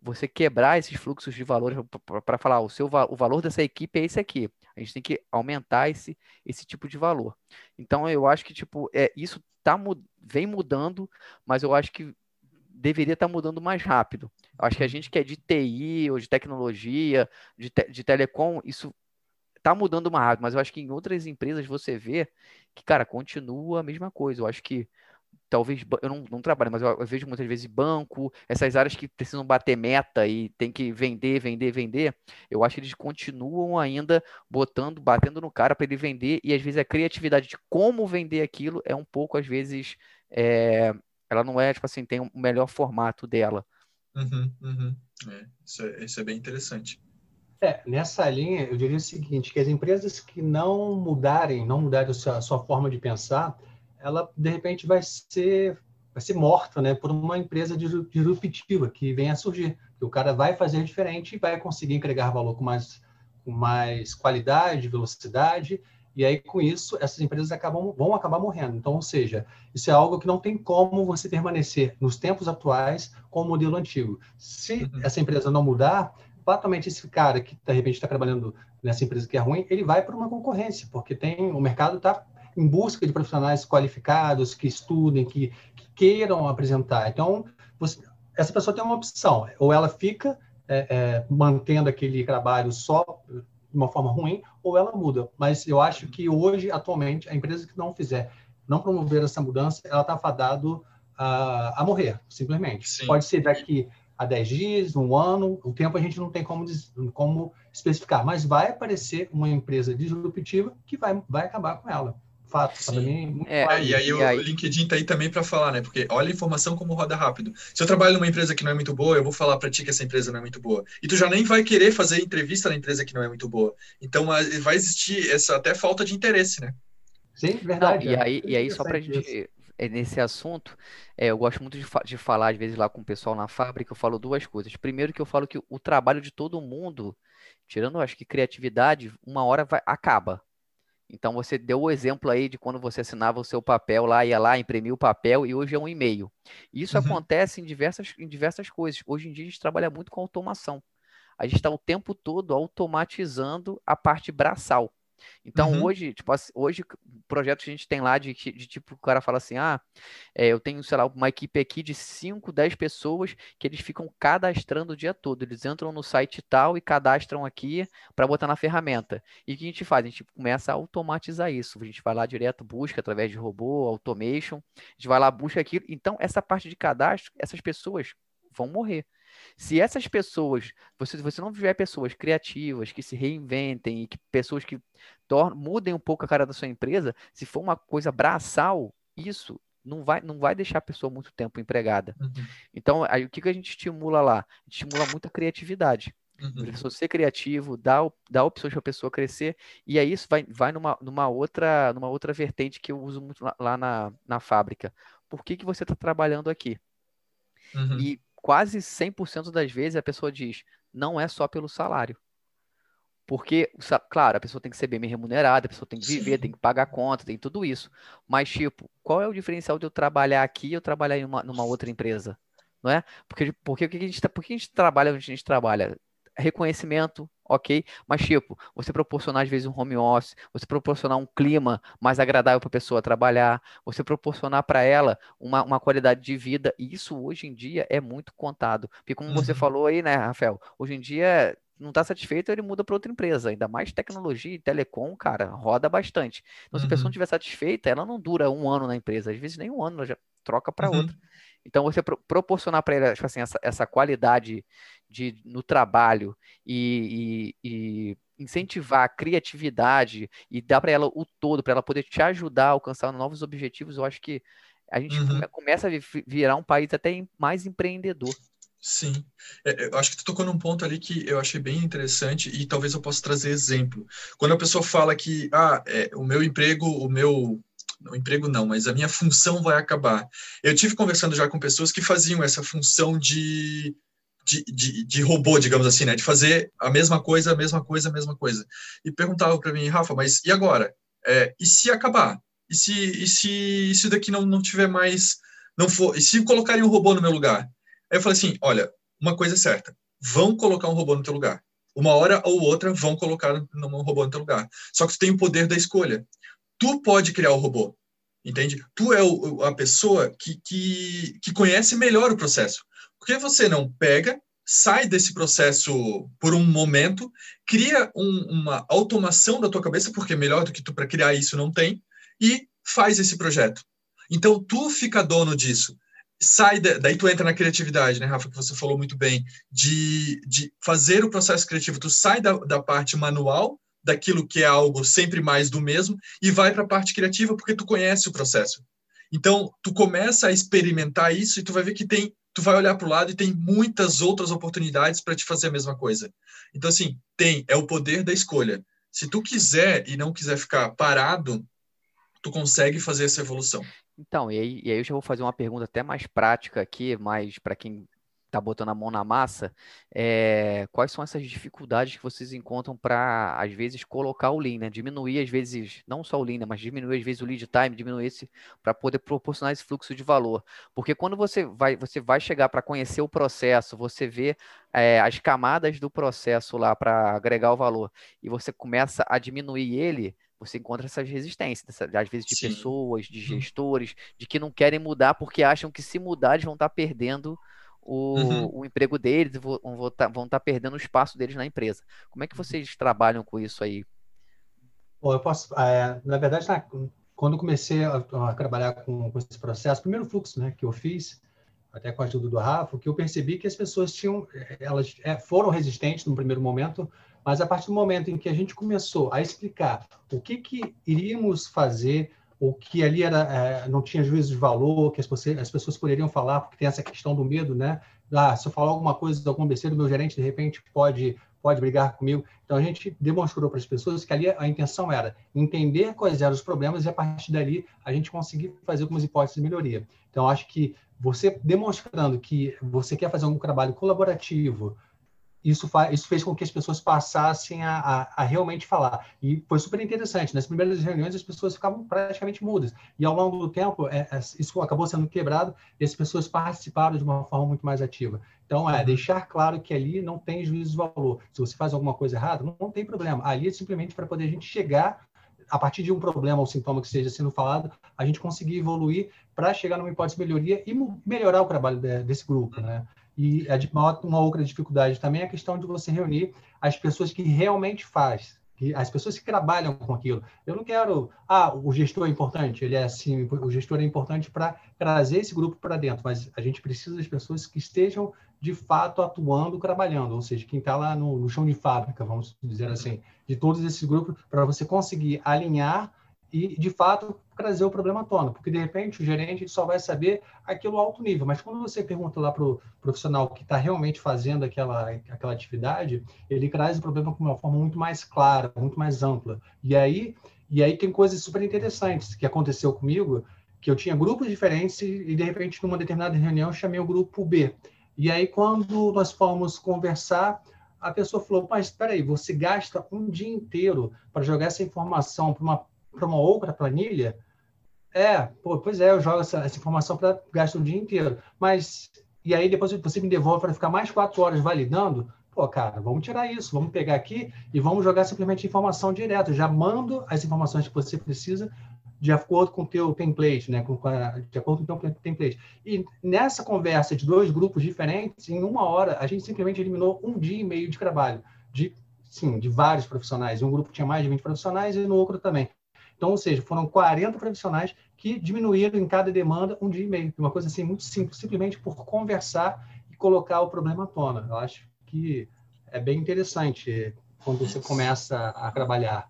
A: você quebrar esses fluxos de valores para falar o seu o valor dessa equipe é esse aqui. A gente tem que aumentar esse, esse tipo de valor. Então eu acho que tipo é isso tá vem mudando, mas eu acho que deveria estar tá mudando mais rápido. Eu acho que a gente que é de TI ou de tecnologia, de, te, de telecom, isso tá mudando mais rápido, mas eu acho que em outras empresas você vê que, cara, continua a mesma coisa. Eu acho que talvez eu não, não trabalho, mas eu, eu, vejo muitas vezes banco, essas áreas que precisam bater meta e tem que vender, vender, vender. Eu acho que eles continuam ainda botando, batendo no cara para ele vender e às vezes a criatividade de como vender aquilo é um pouco às vezes é, ela não é tipo assim tem um melhor formato dela.
C: Uhum, uhum. É, isso, é, isso é bem interessante.
B: É, nessa linha, eu diria o seguinte, que as empresas que não mudarem, não mudarem a sua, a sua forma de pensar, ela de repente vai ser vai ser morta, né, por uma empresa disruptiva que vem a surgir. Que o cara vai fazer diferente e vai conseguir entregar valor com mais com mais qualidade, velocidade, e aí com isso essas empresas acabam vão acabar morrendo. Então, ou seja, isso é algo que não tem como você permanecer nos tempos atuais com o modelo antigo. Se uhum. essa empresa não mudar, fatalmente esse cara que de repente está trabalhando nessa empresa que é ruim, ele vai para uma concorrência, porque tem o mercado está em busca de profissionais qualificados, que estudem, que, que queiram apresentar. Então, você, essa pessoa tem uma opção, ou ela fica é, é, mantendo aquele trabalho só de uma forma ruim, ou ela muda. Mas eu acho que hoje, atualmente, a empresa que não fizer, não promover essa mudança, ela está fadado a, a morrer, simplesmente. Sim. Pode ser daqui a 10 dias, um ano, o tempo a gente não tem como, como especificar, mas vai aparecer uma empresa disruptiva que vai, vai acabar com ela fato. Para mim,
C: é, é e aí e o aí... LinkedIn tá aí também para falar, né? Porque olha a informação como roda rápido. Se eu trabalho numa empresa que não é muito boa, eu vou falar para ti que essa empresa não é muito boa. E tu já nem vai querer fazer entrevista na empresa que não é muito boa. Então vai existir essa até falta de interesse, né?
B: Sim, verdade.
A: Não, e, aí, e aí, só para a gente é, nesse assunto, é, eu gosto muito de, fa de, falar, às vezes, lá com o pessoal na fábrica, eu falo duas coisas. Primeiro que eu falo que o trabalho de todo mundo, tirando, acho que criatividade, uma hora vai, acaba. Então você deu o exemplo aí de quando você assinava o seu papel lá, ia lá, imprimia o papel e hoje é um e-mail. Isso uhum. acontece em diversas, em diversas coisas. Hoje em dia a gente trabalha muito com automação. A gente está o tempo todo automatizando a parte braçal. Então, uhum. hoje, tipo, hoje, projetos que a gente tem lá de, de tipo, o cara fala assim: ah, é, eu tenho, sei lá, uma equipe aqui de 5, 10 pessoas que eles ficam cadastrando o dia todo. Eles entram no site tal e cadastram aqui para botar na ferramenta. E o que a gente faz? A gente começa a automatizar isso. A gente vai lá direto, busca através de robô, automation, a gente vai lá, busca aquilo. Então, essa parte de cadastro, essas pessoas vão morrer. Se essas pessoas, você, você não tiver pessoas criativas, que se reinventem e que pessoas que tornem, mudem um pouco a cara da sua empresa, se for uma coisa braçal, isso não vai, não vai deixar a pessoa muito tempo empregada. Uhum. Então, aí, o que, que a gente estimula lá? A gente estimula muito a criatividade. Uhum. A pessoa ser criativo, dá, dá opções para a pessoa crescer, e aí isso vai, vai numa, numa, outra, numa outra vertente que eu uso muito lá, lá na, na fábrica. Por que, que você está trabalhando aqui? Uhum. E quase 100% das vezes a pessoa diz, não é só pelo salário. Porque, claro, a pessoa tem que ser bem remunerada, a pessoa tem que viver, Sim. tem que pagar conta, tem tudo isso. Mas, tipo, qual é o diferencial de eu trabalhar aqui e eu trabalhar em uma, numa outra empresa? Não é? Porque, porque, porque, a gente, tá, porque a gente trabalha onde a gente trabalha? Reconhecimento, ok? Mas, tipo, você proporcionar às vezes um home office, você proporcionar um clima mais agradável para a pessoa trabalhar, você proporcionar para ela uma, uma qualidade de vida, e isso hoje em dia é muito contado. Porque, como uhum. você falou aí, né, Rafael, hoje em dia não está satisfeito, ele muda para outra empresa. Ainda mais tecnologia e telecom, cara, roda bastante. Então, se a pessoa não estiver uhum. satisfeita, ela não dura um ano na empresa. Às vezes nem um ano, ela já troca para uhum. outra. Então, você pro proporcionar para ela tipo assim, essa, essa qualidade de, no trabalho e, e, e incentivar a criatividade e dar para ela o todo, para ela poder te ajudar a alcançar novos objetivos, eu acho que a gente uhum. começa a virar um país até mais empreendedor.
C: Sim, é, eu acho que tu tocou num ponto ali que eu achei bem interessante e talvez eu possa trazer exemplo. Quando a pessoa fala que ah, é, o meu emprego, o meu o emprego não, mas a minha função vai acabar. Eu tive conversando já com pessoas que faziam essa função de de, de, de, robô, digamos assim, né? De fazer a mesma coisa, a mesma coisa, a mesma coisa. E perguntava para mim, Rafa, mas e agora? É, e se acabar? E se, e se isso daqui não, não tiver mais, não for, e se colocarem um robô no meu lugar? Aí eu falei assim, olha, uma coisa é certa, vão colocar um robô no teu lugar. Uma hora ou outra vão colocar um robô no teu lugar. Só que tu tem o poder da escolha. Tu pode criar o robô, entende? Tu é o, a pessoa que, que, que conhece melhor o processo. Por que você não pega, sai desse processo por um momento, cria um, uma automação da tua cabeça, porque melhor do que tu para criar isso não tem, e faz esse projeto. Então, tu fica dono disso. Sai, de, daí tu entra na criatividade, né, Rafa, que você falou muito bem, de, de fazer o processo criativo. Tu sai da, da parte manual, daquilo que é algo sempre mais do mesmo, e vai para a parte criativa, porque tu conhece o processo. Então, tu começa a experimentar isso e tu vai ver que tem tu vai olhar para o lado e tem muitas outras oportunidades para te fazer a mesma coisa. Então, assim, tem, é o poder da escolha. Se tu quiser e não quiser ficar parado, tu consegue fazer essa evolução.
A: Então, e aí, e aí eu já vou fazer uma pergunta até mais prática aqui, mais para quem está botando a mão na massa, é, quais são essas dificuldades que vocês encontram para, às vezes, colocar o lean, né? Diminuir, às vezes, não só o lean, né? mas diminuir, às vezes, o lead time, diminuir esse, para poder proporcionar esse fluxo de valor. Porque quando você vai, você vai chegar para conhecer o processo, você vê é, as camadas do processo lá para agregar o valor, e você começa a diminuir ele, você encontra essas resistências, às vezes de Sim. pessoas, de uhum. gestores, de que não querem mudar porque acham que se mudar eles vão estar tá perdendo o, uhum. o emprego deles, vão estar vão tá perdendo o espaço deles na empresa. Como é que vocês trabalham com isso aí?
B: Bom, eu posso, é, na verdade, na, quando comecei a, a trabalhar com, com, esse processo, o primeiro fluxo né, que eu fiz, até com a ajuda do Rafa, que eu percebi que as pessoas tinham, elas é, foram resistentes no primeiro momento, mas a partir do momento em que a gente começou a explicar o que, que iríamos fazer, ou que ali era, é, não tinha juízo de valor, que as, as, pessoas poderiam falar, porque tem essa questão do medo, né? Ah, se eu falar alguma coisa, alguma besteira, o meu gerente, de repente, pode, pode brigar comigo. Então, a gente demonstrou para as pessoas que ali a intenção era entender quais eram os problemas e, a partir dali, a gente conseguir fazer algumas hipóteses de melhoria. Então, acho que você demonstrando que você quer fazer um trabalho colaborativo, isso, isso fez com que as pessoas passassem a, a, a, realmente falar. E foi super interessante. Nas primeiras reuniões, as pessoas ficavam praticamente mudas. E ao longo do tempo, é, é, isso acabou sendo quebrado e as pessoas participaram de uma forma muito mais ativa. Então, é uhum. deixar claro que ali não tem juízo de valor. Se você faz alguma coisa errada, não, não tem problema. Ali é simplesmente para poder a gente chegar a partir de um problema ou sintoma que esteja sendo falado, a gente conseguir evoluir para chegar numa hipótese de melhoria e melhorar o trabalho de, desse grupo, né? E uma outra dificuldade também é a questão de você reunir as pessoas que realmente faz, que as pessoas que trabalham com aquilo. Eu não quero, ah, o gestor é importante, ele é assim, o gestor é importante para trazer esse grupo para dentro, mas a gente precisa das pessoas que estejam de fato atuando, trabalhando, ou seja, quem está lá no, no chão de fábrica, vamos dizer assim, de todos esses grupos, para você conseguir alinhar e, de fato, trazer o problema à tona, porque, de repente, o gerente só vai saber aquilo alto nível, mas quando você pergunta lá para o profissional que está realmente fazendo aquela, aquela atividade, ele traz o problema de uma forma muito mais clara, muito mais ampla. E aí, e aí tem coisas super interessantes que aconteceu comigo, que eu tinha grupos diferentes e, de repente, numa determinada reunião, eu chamei o grupo B. E aí, quando nós fomos conversar, a pessoa falou, mas espera aí, você gasta um dia inteiro para jogar essa informação para uma, uma outra planilha? É, pô, pois é, eu jogo essa, essa informação para gastar um dia inteiro. Mas, e aí depois você me devolve para ficar mais quatro horas validando? Pô, cara, vamos tirar isso, vamos pegar aqui e vamos jogar simplesmente informação direto. Já mando as informações que você precisa de acordo com o teu template, né? Com, de acordo com o teu template. E nessa conversa de dois grupos diferentes, em uma hora, a gente simplesmente eliminou um dia e meio de trabalho, de, sim, de vários profissionais. Um grupo tinha mais de 20 profissionais e no outro também. Então, ou seja, foram 40 profissionais que diminuíram em cada demanda um dia e meio. Uma coisa assim muito simples, simplesmente por conversar e colocar o problema à tona. Eu acho que é bem interessante quando você começa a trabalhar.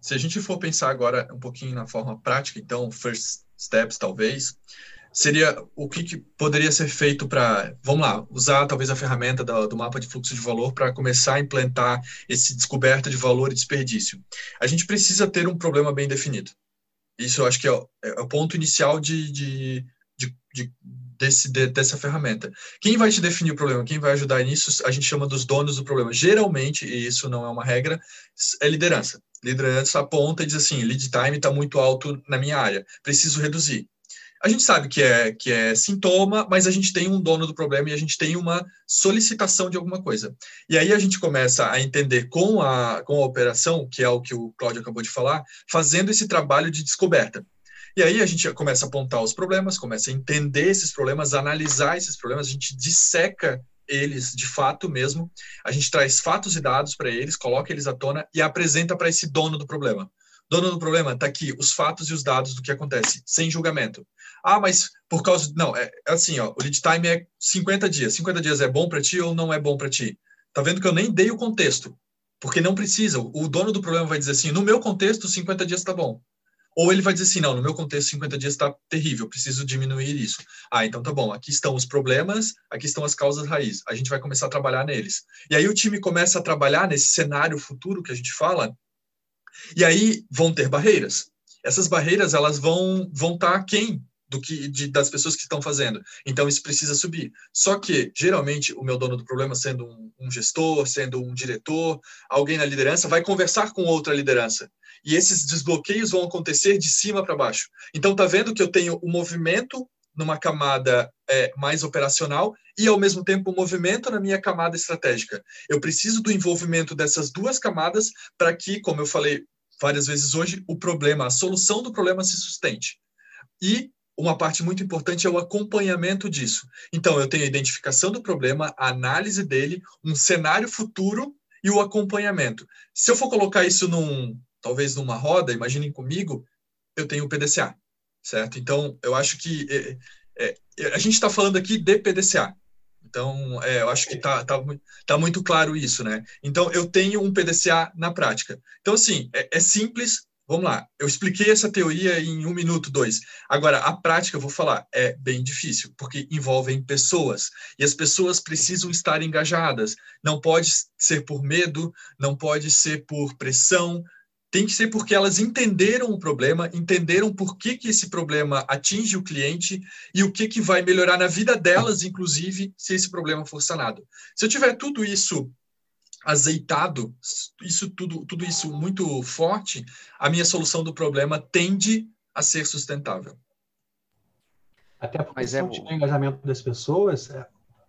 C: Se a gente for pensar agora um pouquinho na forma prática, então, first steps talvez, seria o que, que poderia ser feito para, vamos lá, usar talvez a ferramenta do, do mapa de fluxo de valor para começar a implantar esse descoberta de valor e desperdício. A gente precisa ter um problema bem definido. Isso eu acho que é o, é o ponto inicial de, de, de, de desse, de, dessa ferramenta. Quem vai te definir o problema, quem vai ajudar nisso, a gente chama dos donos do problema. Geralmente, e isso não é uma regra, é liderança. Liderança aponta e diz assim, lead time está muito alto na minha área, preciso reduzir. A gente sabe que é, que é sintoma, mas a gente tem um dono do problema e a gente tem uma solicitação de alguma coisa. E aí a gente começa a entender com a, com a operação, que é o que o Cláudio acabou de falar, fazendo esse trabalho de descoberta. E aí a gente começa a apontar os problemas, começa a entender esses problemas, analisar esses problemas, a gente disseca eles de fato mesmo, a gente traz fatos e dados para eles, coloca eles à tona e apresenta para esse dono do problema. Dono do problema, está aqui os fatos e os dados do que acontece, sem julgamento. Ah, mas por causa. Não, é, é assim, ó, o lead time é 50 dias. 50 dias é bom para ti ou não é bom para ti? Tá vendo que eu nem dei o contexto, porque não precisa. O dono do problema vai dizer assim: no meu contexto, 50 dias está bom. Ou ele vai dizer assim: não, no meu contexto, 50 dias está terrível, preciso diminuir isso. Ah, então tá bom, aqui estão os problemas, aqui estão as causas raiz. A gente vai começar a trabalhar neles. E aí o time começa a trabalhar nesse cenário futuro que a gente fala, e aí vão ter barreiras. Essas barreiras, elas vão vão estar tá quem do que de, das pessoas que estão fazendo. Então isso precisa subir. Só que geralmente o meu dono do problema, sendo um, um gestor, sendo um diretor, alguém na liderança, vai conversar com outra liderança. E esses desbloqueios vão acontecer de cima para baixo. Então tá vendo que eu tenho o um movimento numa camada é, mais operacional e ao mesmo tempo o um movimento na minha camada estratégica. Eu preciso do envolvimento dessas duas camadas para que, como eu falei várias vezes hoje, o problema, a solução do problema se sustente. E uma parte muito importante é o acompanhamento disso. Então, eu tenho a identificação do problema, a análise dele, um cenário futuro e o acompanhamento. Se eu for colocar isso num, talvez numa roda, imaginem comigo, eu tenho o PDCA, certo? Então, eu acho que é, é, a gente está falando aqui de PDCA. Então, é, eu acho que está tá, tá muito claro isso, né? Então, eu tenho um PDCA na prática. Então, assim, é, é simples, Vamos lá, eu expliquei essa teoria em um minuto, dois. Agora, a prática, eu vou falar, é bem difícil, porque envolvem pessoas, e as pessoas precisam estar engajadas. Não pode ser por medo, não pode ser por pressão, tem que ser porque elas entenderam o problema, entenderam por que, que esse problema atinge o cliente e o que, que vai melhorar na vida delas, inclusive, se esse problema for sanado. Se eu tiver tudo isso azeitado, isso tudo, tudo isso muito forte, a minha solução do problema tende a ser sustentável.
B: Até porque Mas se é... não tiver engajamento das pessoas, é,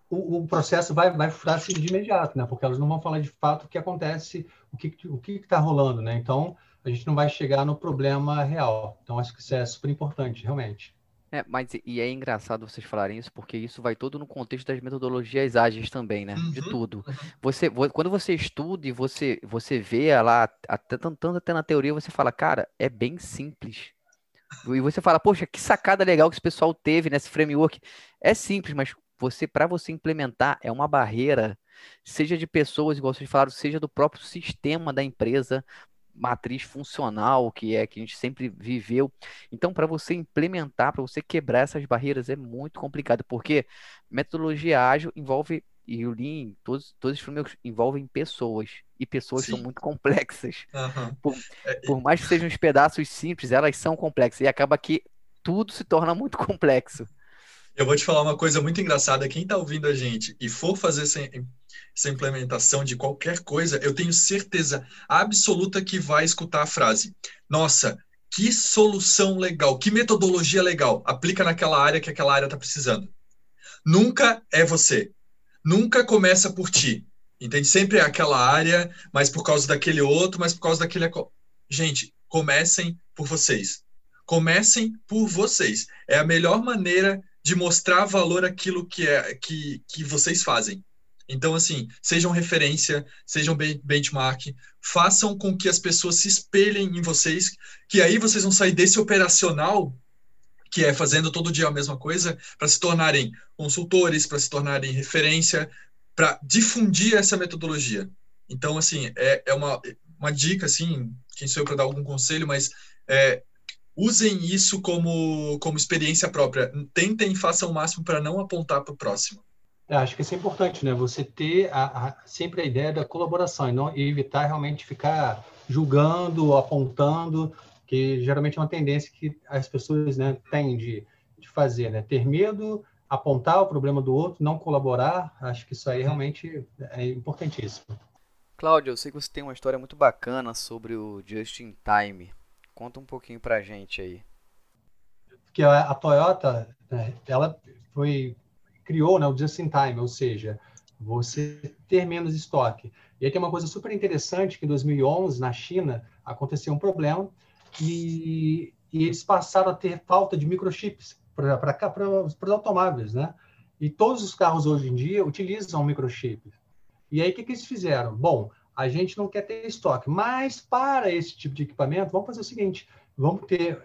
B: o, o, processo vai, vai frustrar-se de imediato, né? Porque elas não vão falar de fato o que acontece, o que o que está rolando, né? Então, a gente não vai chegar no problema real. Então, acho que isso é super importante, realmente.
A: É, mas e é engraçado vocês falarem isso, porque isso vai todo no contexto das metodologias ágeis também, né? Uhum, de tudo. Uhum. Você, quando você estuda e você, você vê lá, até, tanto até na teoria, você fala, cara, é bem simples. E você fala, poxa, que sacada legal que esse pessoal teve nesse framework. É simples, mas você, para você implementar, é uma barreira, seja de pessoas, igual vocês falaram, seja do próprio sistema da empresa, matriz funcional que é que a gente sempre viveu. Então, para você implementar, para você quebrar essas barreiras é muito complicado, porque metodologia ágil envolve e o Lean, todos, todos os frameworks envolvem pessoas. E pessoas Sim. são muito complexas. Uhum. Por, é, por, mais que sejam uns pedaços simples, elas são complexas. E acaba que tudo se torna muito complexo.
C: Eu vou te falar uma coisa muito engraçada. Quem está ouvindo a gente e for fazer essa, implementação de qualquer coisa, eu tenho certeza absoluta que vai escutar a frase: Nossa, que solução legal, que metodologia legal, aplica naquela área que aquela área está precisando. Nunca é você. Nunca começa por ti. Entende? Sempre é aquela área, mas por causa daquele outro, mas por causa daquele. Gente, comecem por vocês. Comecem por vocês. É a melhor maneira de mostrar valor aquilo que é que, que vocês fazem. Então, assim, sejam referência, sejam benchmark, façam com que as pessoas se espelhem em vocês, que aí vocês vão sair desse operacional, que é fazendo todo dia a mesma coisa, para se tornarem consultores, para se tornarem referência, para difundir essa metodologia. Então, assim, é, é uma, uma dica, assim, quem sou eu para dar algum conselho, mas é, usem isso como, como experiência própria. Tentem façam o máximo para não apontar para o próximo.
B: É, acho que isso é importante, né? Você ter a, a, sempre a ideia da colaboração e, não, e evitar realmente ficar julgando, apontando, que geralmente é uma tendência que as pessoas né, têm de, de fazer, né? Ter medo, apontar o problema do outro, não colaborar. Acho que isso aí realmente é importantíssimo.
A: Cláudio, eu sei que você tem uma história muito bacana sobre o Just in Time. Conta um pouquinho pra gente aí.
B: Que a, a Toyota, né, ela foi criou né, o just in time, ou seja, você ter menos estoque. E aí tem uma coisa super interessante que em 2011 na China aconteceu um problema e, e eles passaram a ter falta de microchips para os automóveis, né? E todos os carros hoje em dia utilizam microchips. E aí o que, que eles fizeram? Bom, a gente não quer ter estoque, mas para esse tipo de equipamento, vamos fazer o seguinte: vamos ter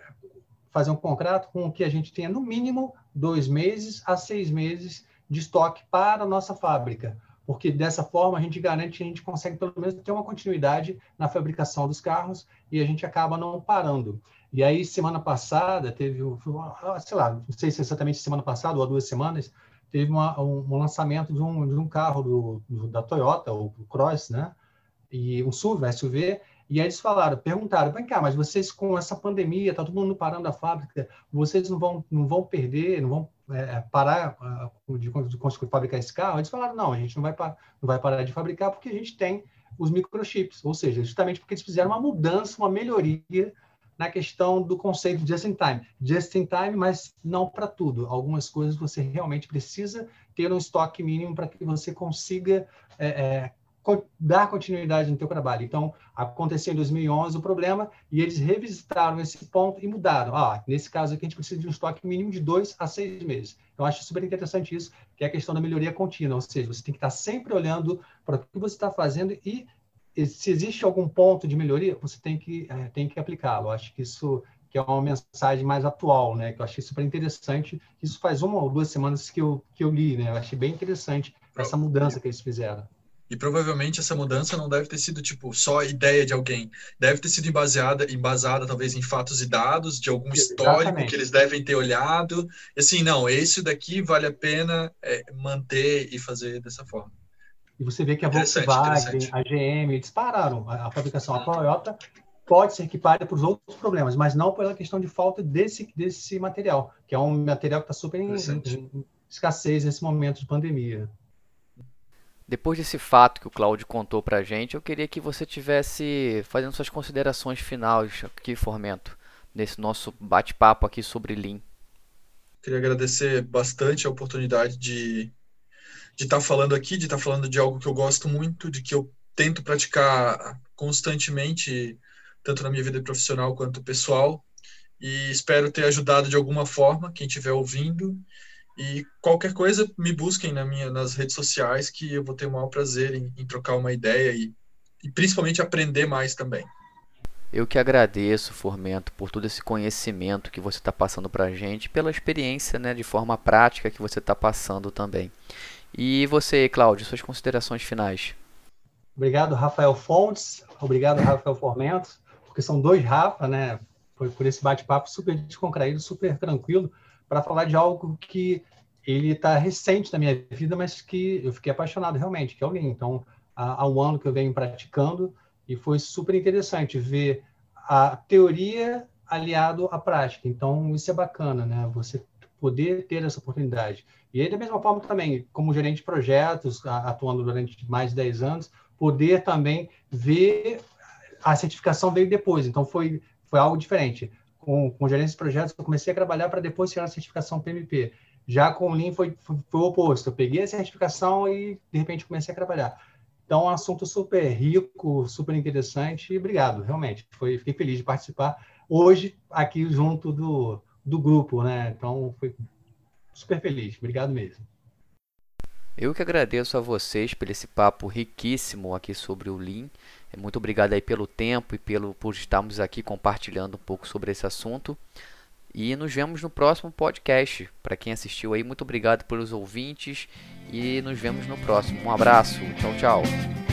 B: fazer um contrato com que a gente tenha no mínimo dois meses a seis meses de estoque para a nossa fábrica, porque dessa forma a gente garante que a gente consegue pelo menos ter uma continuidade na fabricação dos carros e a gente acaba não parando. E aí, semana passada, teve, sei lá, não sei se é exatamente semana passada ou há duas semanas, teve uma, um, um, lançamento de um, de um carro do, do, da Toyota, o Cross, né? E um SUV, SUV, e aí eles falaram, perguntaram, vem cá, mas vocês com essa pandemia, tá todo mundo parando a fábrica, vocês não vão, não vão perder, não vão é, parar uh, de, de, conseguir fabricar esse carro? Eles falaram, não, a gente não vai, não vai parar de fabricar porque a gente tem os microchips, ou seja, justamente porque eles fizeram uma mudança, uma melhoria na questão do conceito de just in time. Just in time, mas não para tudo. Algumas coisas você realmente precisa ter um estoque mínimo para que você consiga é, é, dar continuidade no teu trabalho. Então, aconteceu em 2011 o problema e eles revisitaram esse ponto e mudaram. Ah, nesse caso aqui, a gente precisa de um estoque mínimo de dois a seis meses. Então, acho super interessante isso, que é a questão da melhoria contínua, ou seja, você tem que estar sempre olhando para o que você está fazendo e se existe algum ponto de melhoria, você tem que, é, tem que aplicá-lo. Acho que isso que é uma mensagem mais atual, né? Que eu achei super interessante. Isso faz uma ou duas semanas que eu, que eu li, né? Eu achei bem interessante essa mudança que eles fizeram.
C: E provavelmente essa mudança não deve ter sido tipo só ideia de alguém, deve ter sido embasada, embasada talvez em fatos e dados de algum histórico Exatamente. que eles devem ter olhado. E assim, não, esse daqui vale a pena é, manter e fazer dessa forma.
B: E você vê que a Volkswagen, a GM dispararam a, a fabricação. A Toyota pode ser equipada para os outros problemas, mas não pela questão de falta desse, desse material, que é um material que está super em, em escassez nesse momento de pandemia.
A: Depois desse fato que o Cláudio contou para a gente, eu queria que você tivesse fazendo suas considerações finais aqui, Formento, nesse nosso bate-papo aqui sobre Lean.
C: Queria agradecer bastante a oportunidade de de estar tá falando aqui, de estar tá falando de algo que eu gosto muito, de que eu tento praticar constantemente, tanto na minha vida profissional quanto pessoal, e espero ter ajudado de alguma forma quem estiver ouvindo e qualquer coisa, me busquem na minha, nas redes sociais, que eu vou ter o maior prazer em, em trocar uma ideia e, e principalmente aprender mais também.
A: Eu que agradeço, Formento, por todo esse conhecimento que você está passando para a gente, pela experiência né, de forma prática que você está passando também. E você, Cláudio, suas considerações finais.
B: Obrigado, Rafael Fontes. Obrigado, Rafael Formento, porque são dois Rafa, né? Foi por esse bate-papo super descontraído, super tranquilo para falar de algo que ele está recente na minha vida, mas que eu fiquei apaixonado realmente, que é o Lean. Então, há, há um ano que eu venho praticando e foi super interessante ver a teoria aliado à prática. Então, isso é bacana, né? Você poder ter essa oportunidade. E aí, da mesma forma também, como gerente de projetos, atuando durante mais de 10 anos, poder também ver a certificação veio depois, então foi, foi algo diferente. Com, com gerência de projetos, eu comecei a trabalhar para depois tirar a certificação PMP. Já com o Lean foi, foi, foi, o oposto. Eu peguei a certificação e, de repente, comecei a trabalhar. Então, um assunto super rico, super interessante. E obrigado, realmente. Foi, fiquei feliz de participar hoje aqui junto do, do grupo, né? Então, foi super feliz. Obrigado mesmo.
A: Eu que agradeço a vocês por esse papo riquíssimo aqui sobre o Lean. Muito obrigado aí pelo tempo e pelo por estarmos aqui compartilhando um pouco sobre esse assunto. E nos vemos no próximo podcast. Para quem assistiu aí, muito obrigado pelos ouvintes e nos vemos no próximo. Um abraço. Tchau, tchau.